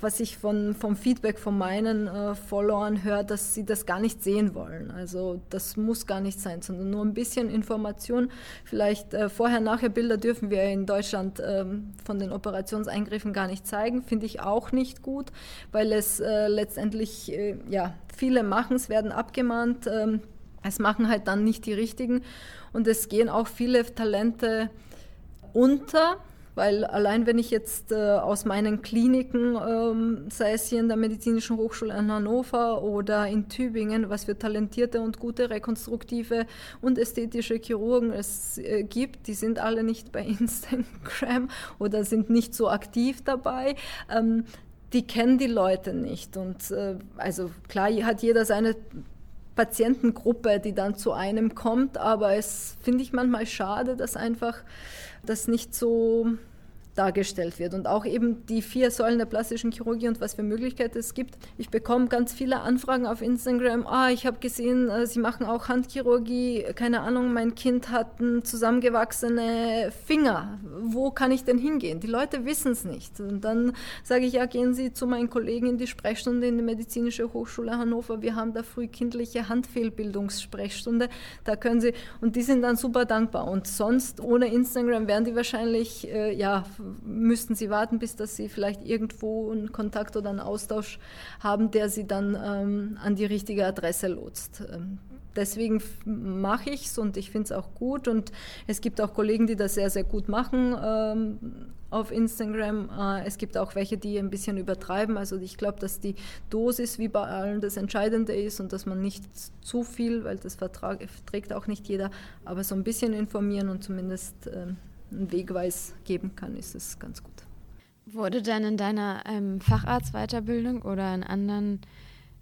was ich von, vom Feedback von meinen äh, Followern höre, dass sie das gar nicht sehen wollen. Also das muss gar nicht sein, sondern nur ein bisschen Information. Vielleicht äh, Vorher-Nachher-Bilder dürfen wir in Deutschland ähm, von den Operationseingriffen gar nicht zeigen. Finde ich auch nicht gut, weil es äh, letztendlich, äh, ja, viele machen es, werden abgemahnt. Ähm, es machen halt dann nicht die richtigen und es gehen auch viele Talente unter, weil allein wenn ich jetzt äh, aus meinen Kliniken, ähm, sei es hier in der Medizinischen Hochschule in Hannover oder in Tübingen, was für talentierte und gute rekonstruktive und ästhetische Chirurgen es äh, gibt, die sind alle nicht bei Instagram oder sind nicht so aktiv dabei. Ähm, die kennen die Leute nicht. Und äh, also klar hat jeder seine Patientengruppe, die dann zu einem kommt, aber es finde ich manchmal schade, dass einfach das nicht so dargestellt wird und auch eben die vier Säulen der plastischen Chirurgie und was für Möglichkeiten es gibt. Ich bekomme ganz viele Anfragen auf Instagram. Ah, ich habe gesehen, äh, Sie machen auch Handchirurgie. Keine Ahnung, mein Kind hat zusammengewachsene Finger. Wo kann ich denn hingehen? Die Leute wissen es nicht. Und dann sage ich, ja, gehen Sie zu meinen Kollegen in die Sprechstunde in die Medizinische Hochschule Hannover. Wir haben da frühkindliche Handfehlbildungssprechstunde. Da können Sie, und die sind dann super dankbar. Und sonst, ohne Instagram, wären die wahrscheinlich, äh, ja, müssten sie warten, bis dass sie vielleicht irgendwo einen Kontakt oder einen Austausch haben, der sie dann ähm, an die richtige Adresse lotst. Ähm, deswegen mache ich es und ich finde es auch gut. Und es gibt auch Kollegen, die das sehr, sehr gut machen ähm, auf Instagram. Äh, es gibt auch welche, die ein bisschen übertreiben. Also ich glaube, dass die Dosis wie bei allen das Entscheidende ist und dass man nicht zu viel, weil das verträgt auch nicht jeder, aber so ein bisschen informieren und zumindest ähm, einen Wegweis geben kann, ist es ganz gut. Wurde denn in deiner ähm, Facharztweiterbildung oder in anderen,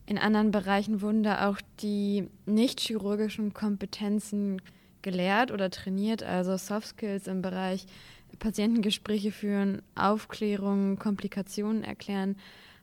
in anderen Bereichen wurden da auch die nicht chirurgischen Kompetenzen gelehrt oder trainiert, also Soft Skills im Bereich Patientengespräche führen, Aufklärung, Komplikationen erklären?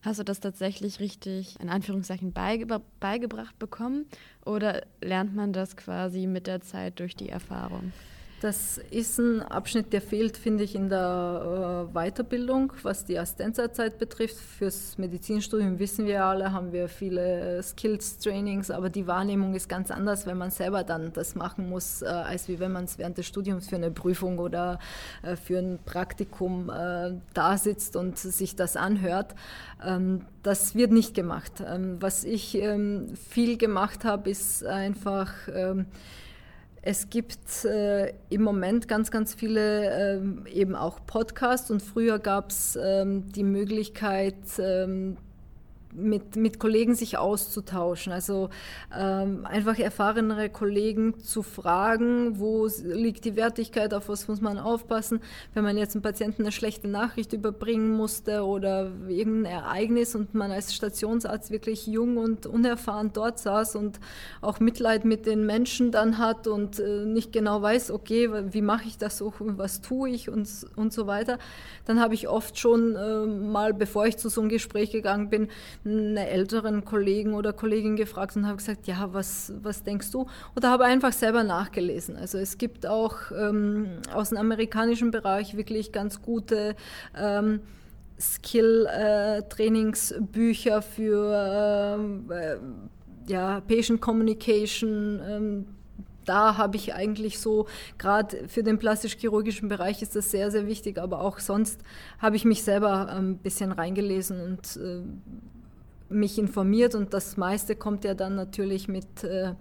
Hast du das tatsächlich richtig in Anführungszeichen beigebra beigebracht bekommen oder lernt man das quasi mit der Zeit durch die Erfahrung? Das ist ein Abschnitt, der fehlt, finde ich, in der äh, Weiterbildung, was die Assistenzzeit betrifft. Fürs Medizinstudium wissen wir alle, haben wir viele äh, Skills-Trainings, aber die Wahrnehmung ist ganz anders, wenn man selber dann das machen muss, äh, als wie wenn man es während des Studiums für eine Prüfung oder für ein Praktikum da sitzt und sich das anhört. Ähm, das wird nicht gemacht. Ähm, was ich ähm, viel gemacht habe, ist einfach es gibt äh, im Moment ganz, ganz viele ähm, eben auch Podcasts und früher gab es ähm, die Möglichkeit, ähm, mit, mit Kollegen sich auszutauschen. Also ähm, einfach erfahrenere Kollegen zu fragen, wo liegt die Wertigkeit, auf was muss man aufpassen. Wenn man jetzt einem Patienten eine schlechte Nachricht überbringen musste oder irgendein Ereignis und man als Stationsarzt wirklich jung und unerfahren dort saß und auch Mitleid mit den Menschen dann hat und äh, nicht genau weiß, okay, wie mache ich das so, was tue ich und, und so weiter, dann habe ich oft schon äh, mal, bevor ich zu so einem Gespräch gegangen bin, einen älteren Kollegen oder Kollegin gefragt und habe gesagt, ja, was, was denkst du? Oder habe einfach selber nachgelesen. Also es gibt auch ähm, aus dem amerikanischen Bereich wirklich ganz gute ähm, Skill-Trainingsbücher äh, für äh, ja, Patient Communication, ähm, da habe ich eigentlich so, gerade für den plastisch-chirurgischen Bereich ist das sehr, sehr wichtig, aber auch sonst habe ich mich selber ein bisschen reingelesen und äh, mich informiert und das meiste kommt ja dann natürlich mit äh,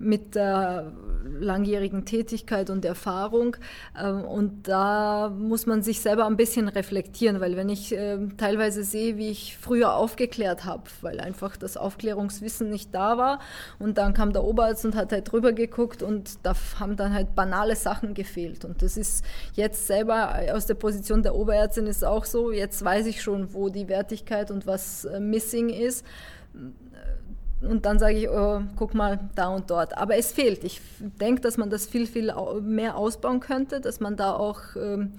mit der langjährigen Tätigkeit und Erfahrung. Ähm, und da muss man sich selber ein bisschen reflektieren, weil wenn ich ähm, teilweise sehe, wie ich früher aufgeklärt habe, weil einfach das Aufklärungswissen nicht da war und dann kam der Oberarzt und hat halt drüber geguckt und da haben dann halt banale Sachen gefehlt. Und das ist jetzt selber aus der Position der Oberärztin ist auch so, jetzt weiß ich schon, wo die Wertigkeit und was äh, missing ist und dann sage ich, oh, guck mal da und dort. Aber es fehlt. Ich denke, dass man das viel, viel mehr ausbauen könnte, dass man da auch ähm,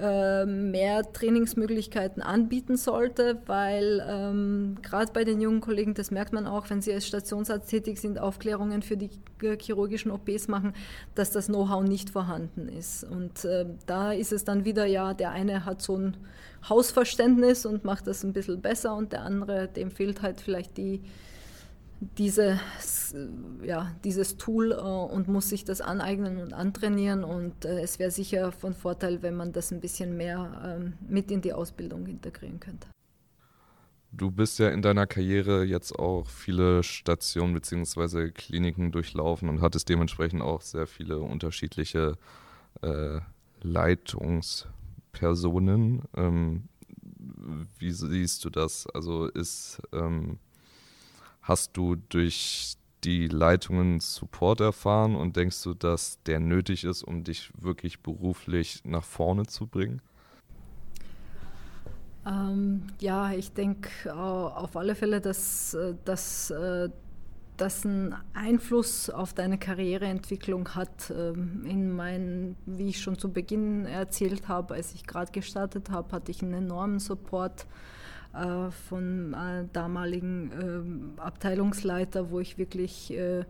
äh, mehr Trainingsmöglichkeiten anbieten sollte, weil ähm, gerade bei den jungen Kollegen, das merkt man auch, wenn sie als Stationsarzt tätig sind, Aufklärungen für die chirurgischen OPs machen, dass das Know-how nicht vorhanden ist. Und äh, da ist es dann wieder, ja, der eine hat so ein Hausverständnis und macht das ein bisschen besser und der andere, dem fehlt halt vielleicht die diese, ja, dieses Tool äh, und muss sich das aneignen und antrainieren. Und äh, es wäre sicher von Vorteil, wenn man das ein bisschen mehr ähm, mit in die Ausbildung integrieren könnte. Du bist ja in deiner Karriere jetzt auch viele Stationen bzw. Kliniken durchlaufen und hattest dementsprechend auch sehr viele unterschiedliche äh, Leitungspersonen. Ähm, wie siehst du das? Also ist ähm, Hast du durch die Leitungen Support erfahren und denkst du, dass der nötig ist, um dich wirklich beruflich nach vorne zu bringen? Ähm, ja, ich denke äh, auf alle Fälle, dass, äh, dass äh, das einen Einfluss auf deine Karriereentwicklung hat. Ähm, in meinen, wie ich schon zu Beginn erzählt habe, als ich gerade gestartet habe, hatte ich einen enormen Support äh, von äh, damaligen äh, Abteilungsleiter, wo ich wirklich äh,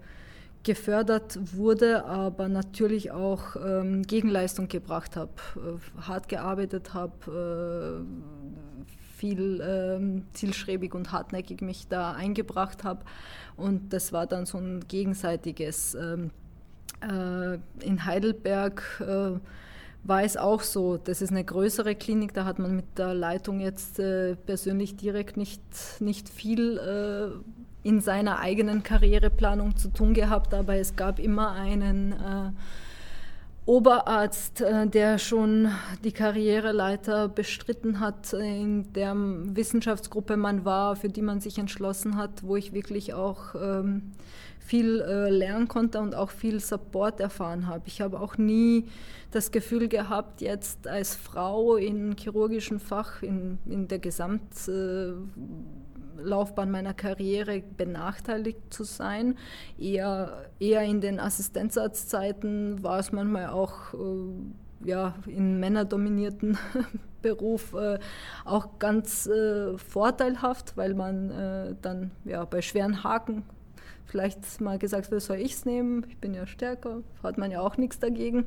gefördert wurde, aber natürlich auch ähm, Gegenleistung gebracht habe, äh, hart gearbeitet habe, viel ähm, zielstrebig und hartnäckig mich da eingebracht habe. Und das war dann so ein gegenseitiges. Ähm, in Heidelberg war es auch so. Das ist eine größere Klinik, da hat man mit der Leitung jetzt äh, persönlich direkt nicht, nicht viel äh, in seiner eigenen Karriereplanung zu tun gehabt, aber es gab immer einen äh, Oberarzt, äh, der schon die Karriereleiter bestritten hat, in der Wissenschaftsgruppe man war, für die man sich entschlossen hat, wo ich wirklich auch ähm, viel äh, lernen konnte und auch viel Support erfahren habe. Ich habe auch nie das Gefühl gehabt, jetzt als Frau im chirurgischen Fach, in, in der Gesamtlaufbahn meiner Karriere benachteiligt zu sein. Eher, eher in den Assistenzarztzeiten war es manchmal auch äh, ja, in männerdominierten Beruf äh, auch ganz äh, vorteilhaft, weil man äh, dann ja, bei schweren Haken vielleicht mal gesagt wird, soll ich es nehmen? Ich bin ja stärker, hat man ja auch nichts dagegen.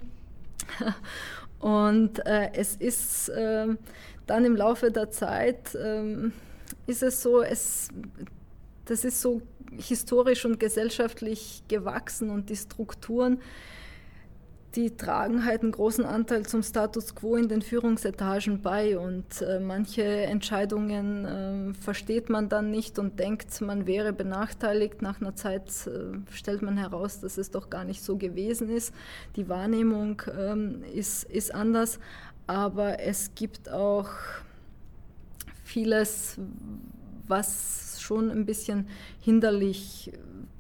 Und äh, es ist äh, dann im Laufe der Zeit, äh, ist es so, es, das ist so historisch und gesellschaftlich gewachsen und die Strukturen die tragen halt einen großen Anteil zum Status quo in den Führungsetagen bei und äh, manche Entscheidungen äh, versteht man dann nicht und denkt, man wäre benachteiligt. Nach einer Zeit äh, stellt man heraus, dass es doch gar nicht so gewesen ist. Die Wahrnehmung ähm, ist, ist anders, aber es gibt auch vieles, was schon ein bisschen hinderlich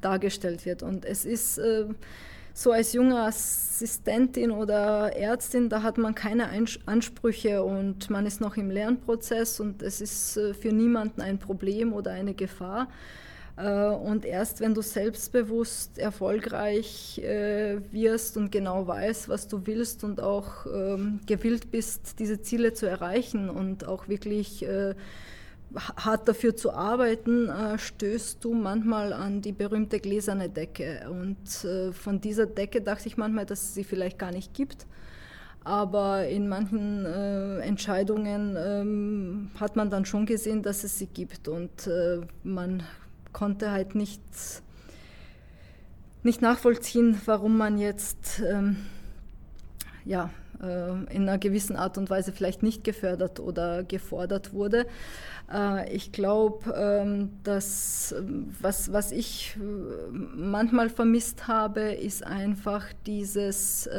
dargestellt wird und es ist äh, so als junge Assistentin oder Ärztin, da hat man keine Ansprüche und man ist noch im Lernprozess und es ist äh, für niemanden ein Problem oder eine Gefahr. Äh, und erst wenn du selbstbewusst erfolgreich äh, wirst und genau weißt, was du willst und auch ähm, gewillt bist, diese Ziele zu erreichen und auch wirklich hart dafür zu arbeiten, äh, stößt du manchmal an die berühmte gläserne Decke. Und äh, von dieser Decke dachte ich manchmal, dass es sie vielleicht gar nicht gibt. Aber in manchen äh, Entscheidungen ähm, hat man dann schon gesehen, dass es sie gibt. Und äh, man konnte halt nicht, nicht nachvollziehen, warum man jetzt ähm, ja, äh, in einer gewissen Art und Weise vielleicht nicht gefördert oder gefordert wurde. Äh, ich glaube, ähm, dass was, was ich äh, manchmal vermisst habe, ist einfach dieses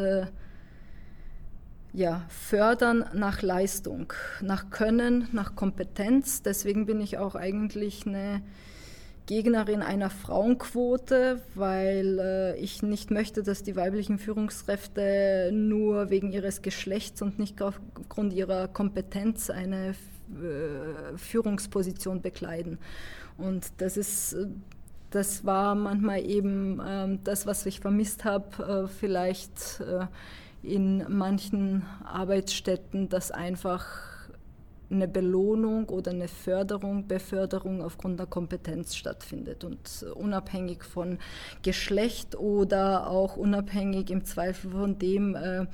ja, fördern nach Leistung, nach Können, nach Kompetenz. Deswegen bin ich auch eigentlich eine Gegnerin einer Frauenquote, weil äh, ich nicht möchte, dass die weiblichen Führungskräfte nur wegen ihres Geschlechts und nicht aufgrund ihrer Kompetenz eine äh, Führungsposition bekleiden. Und das ist das war manchmal eben äh, das, was ich vermisst habe, äh, vielleicht äh, in manchen Arbeitsstätten, dass einfach eine Belohnung oder eine Förderung, Beförderung aufgrund der Kompetenz stattfindet und unabhängig von Geschlecht oder auch unabhängig im Zweifel von dem, äh,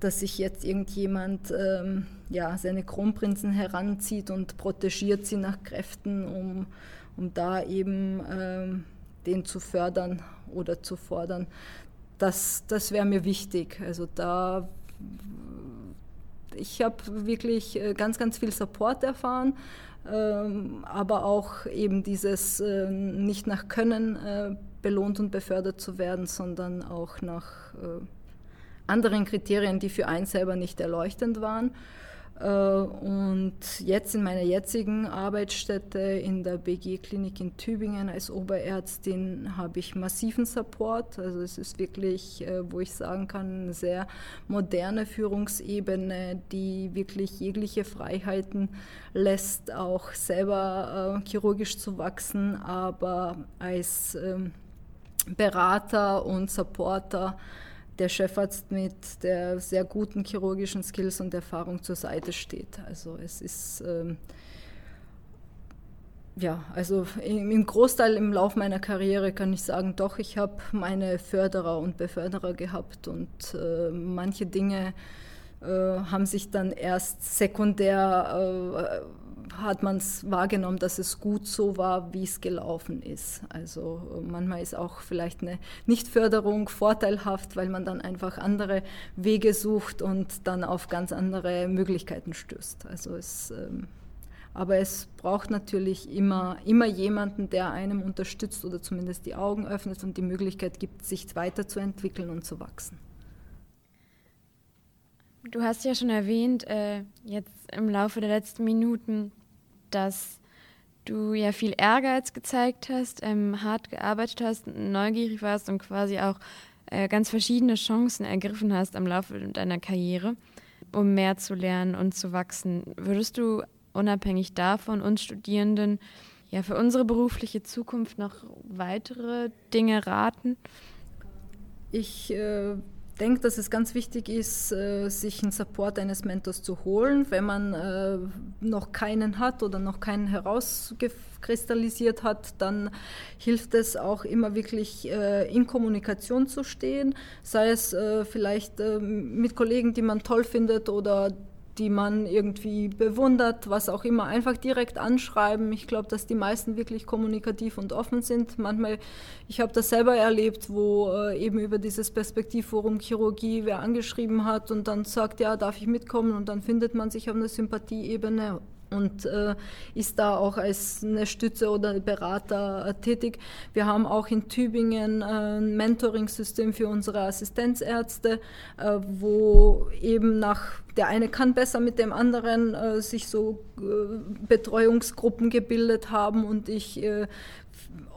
dass sich jetzt irgendjemand ähm, ja, seine Kronprinzen heranzieht und protegiert sie nach Kräften, um, um da eben ähm, den zu fördern oder zu fordern das, das wäre mir wichtig. Also da, ich habe wirklich äh, ganz, ganz viel Support erfahren, ähm, aber auch eben dieses äh, nicht nach Können äh, belohnt und befördert zu werden, sondern auch nach anderen Kriterien, die für einen selber nicht erleuchtend waren. Äh, und jetzt in meiner jetzigen Arbeitsstätte in der BG-Klinik in Tübingen als Oberärztin habe ich massiven Support. Also es ist wirklich, äh, wo ich sagen kann, eine sehr moderne Führungsebene, die wirklich jegliche Freiheiten lässt, auch selber äh, chirurgisch zu wachsen, aber als ähm, Berater und Supporter der Chefarzt mit der sehr guten chirurgischen Skills und Erfahrung zur Seite steht. Also es ist ähm, ja, also im Großteil im Lauf meiner Karriere kann ich sagen, doch, ich habe meine Förderer und Beförderer gehabt und äh, manche Dinge äh, haben sich dann erst sekundär äh, hat man es wahrgenommen, dass es gut so war, wie es gelaufen ist. Also manchmal ist auch vielleicht eine Nichtförderung vorteilhaft, weil man dann einfach andere Wege sucht und dann auf ganz andere Möglichkeiten stößt. Also es, ähm, aber es braucht natürlich immer, immer jemanden, der einem unterstützt oder zumindest die Augen öffnet und die Möglichkeit gibt, sich weiterzuentwickeln und zu wachsen. Du hast ja schon erwähnt, äh, jetzt im Laufe der letzten Minuten, dass du ja viel Ehrgeiz gezeigt hast, ähm, hart gearbeitet hast, neugierig warst und quasi auch äh, ganz verschiedene Chancen ergriffen hast im Laufe deiner Karriere, um mehr zu lernen und zu wachsen. Würdest du unabhängig davon uns Studierenden ja für unsere berufliche Zukunft noch weitere Dinge raten? Ich äh denke, dass es ganz wichtig ist, äh, sich einen Support eines Mentors zu holen, wenn man äh, noch keinen hat oder noch keinen herauskristallisiert hat, dann hilft es auch immer wirklich äh, in Kommunikation zu stehen, sei es vielleicht mit Kollegen, die man toll findet oder die man irgendwie bewundert, was auch immer, einfach direkt anschreiben. Ich glaube, dass die meisten wirklich kommunikativ und offen sind. Manchmal, ich habe das selber erlebt, wo äh, eben über dieses Perspektivforum Chirurgie wer angeschrieben hat und dann sagt, ja, darf ich mitkommen und dann findet man sich auf einer Sympathieebene und äh, ist da auch als eine Stütze oder Berater äh, tätig. Wir haben auch in Tübingen äh, ein Mentoring-System für unsere Assistenzärzte, äh, wo eben nach der eine kann besser mit dem anderen äh, sich so Betreuungsgruppen gebildet haben und ich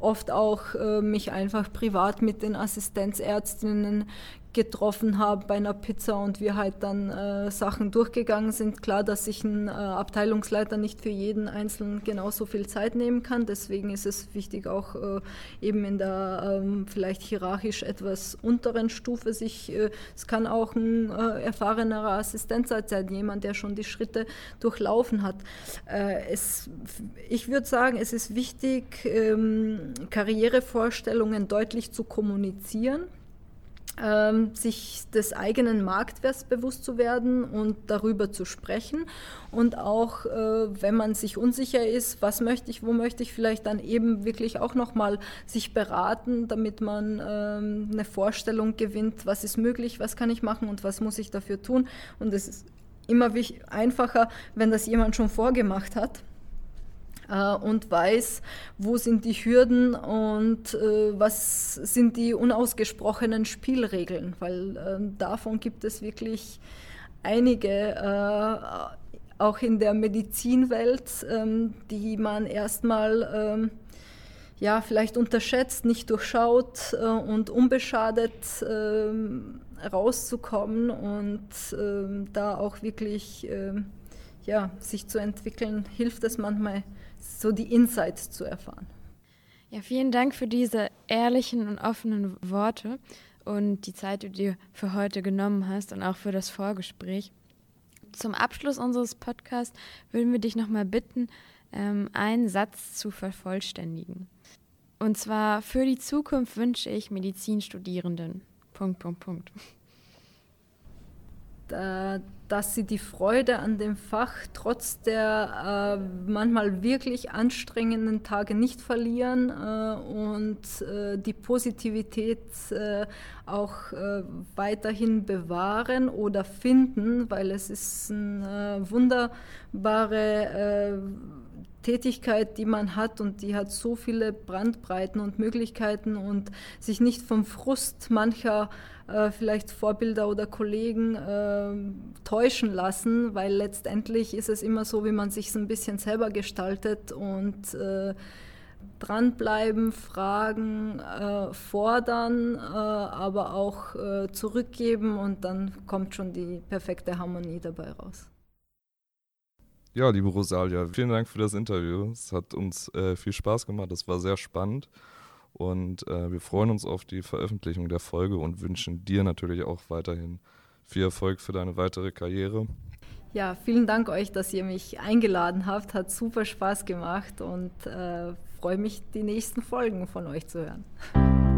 oft auch mich einfach privat mit den Assistenzärztinnen getroffen habe bei einer Pizza und wir halt dann äh, Sachen durchgegangen sind. Klar, dass sich ein äh, Abteilungsleiter nicht für jeden Einzelnen genauso viel Zeit nehmen kann. Deswegen ist es wichtig, auch äh, eben in der ähm, vielleicht hierarchisch etwas unteren Stufe sich, äh, es kann auch ein äh, erfahrenerer Assistent sein, jemand, der schon die Schritte durchlaufen hat. Äh, es, ich würde sagen, es ist wichtig, ähm, Karrierevorstellungen deutlich zu kommunizieren sich des eigenen Marktwerts bewusst zu werden und darüber zu sprechen. Und auch, äh, wenn man sich unsicher ist, was möchte ich, wo möchte ich, vielleicht dann eben wirklich auch nochmal sich beraten, damit man ähm, eine Vorstellung gewinnt, was ist möglich, was kann ich machen und was muss ich dafür tun. Und es ist immer einfacher, wenn das jemand schon vorgemacht hat und weiß, wo sind die Hürden und äh, was sind die unausgesprochenen Spielregeln, weil äh, davon gibt es wirklich einige, äh, auch in der Medizinwelt, ähm, die man erstmal ähm, ja, vielleicht unterschätzt, nicht durchschaut äh, und unbeschadet ähm, rauszukommen und da auch wirklich ja, sich zu entwickeln, hilft es manchmal so die Insights zu erfahren. Ja, vielen Dank für diese ehrlichen und offenen Worte und die Zeit, die du dir für heute genommen hast und auch für das Vorgespräch. Zum Abschluss unseres Podcasts würden wir dich nochmal bitten, ähm, einen Satz zu vervollständigen. Und zwar, für die Zukunft wünsche ich Medizinstudierenden. Punkt, Punkt, Punkt. Äh, dass sie die Freude an dem Fach trotz der äh, manchmal wirklich anstrengenden Tage nicht verlieren äh, und äh, die Positivität äh, auch äh, weiterhin bewahren oder finden, weil es ist eine wunderbare Tätigkeit, die man hat und die hat so viele Brandbreiten und Möglichkeiten und sich nicht vom Frust mancher äh, vielleicht Vorbilder oder Kollegen äh, täuschen lassen, weil letztendlich ist es immer so, wie man sich ein bisschen selber gestaltet und äh, dranbleiben, fragen, äh, fordern, äh, aber auch äh, zurückgeben und dann kommt schon die perfekte Harmonie dabei raus. Ja, liebe Rosalia, vielen Dank für das Interview. Es hat uns äh, viel Spaß gemacht, es war sehr spannend. Und äh, wir freuen uns auf die Veröffentlichung der Folge und wünschen dir natürlich auch weiterhin viel Erfolg für deine weitere Karriere. Ja, vielen Dank euch, dass ihr mich eingeladen habt. Hat super Spaß gemacht und äh, freue mich, die nächsten Folgen von euch zu hören.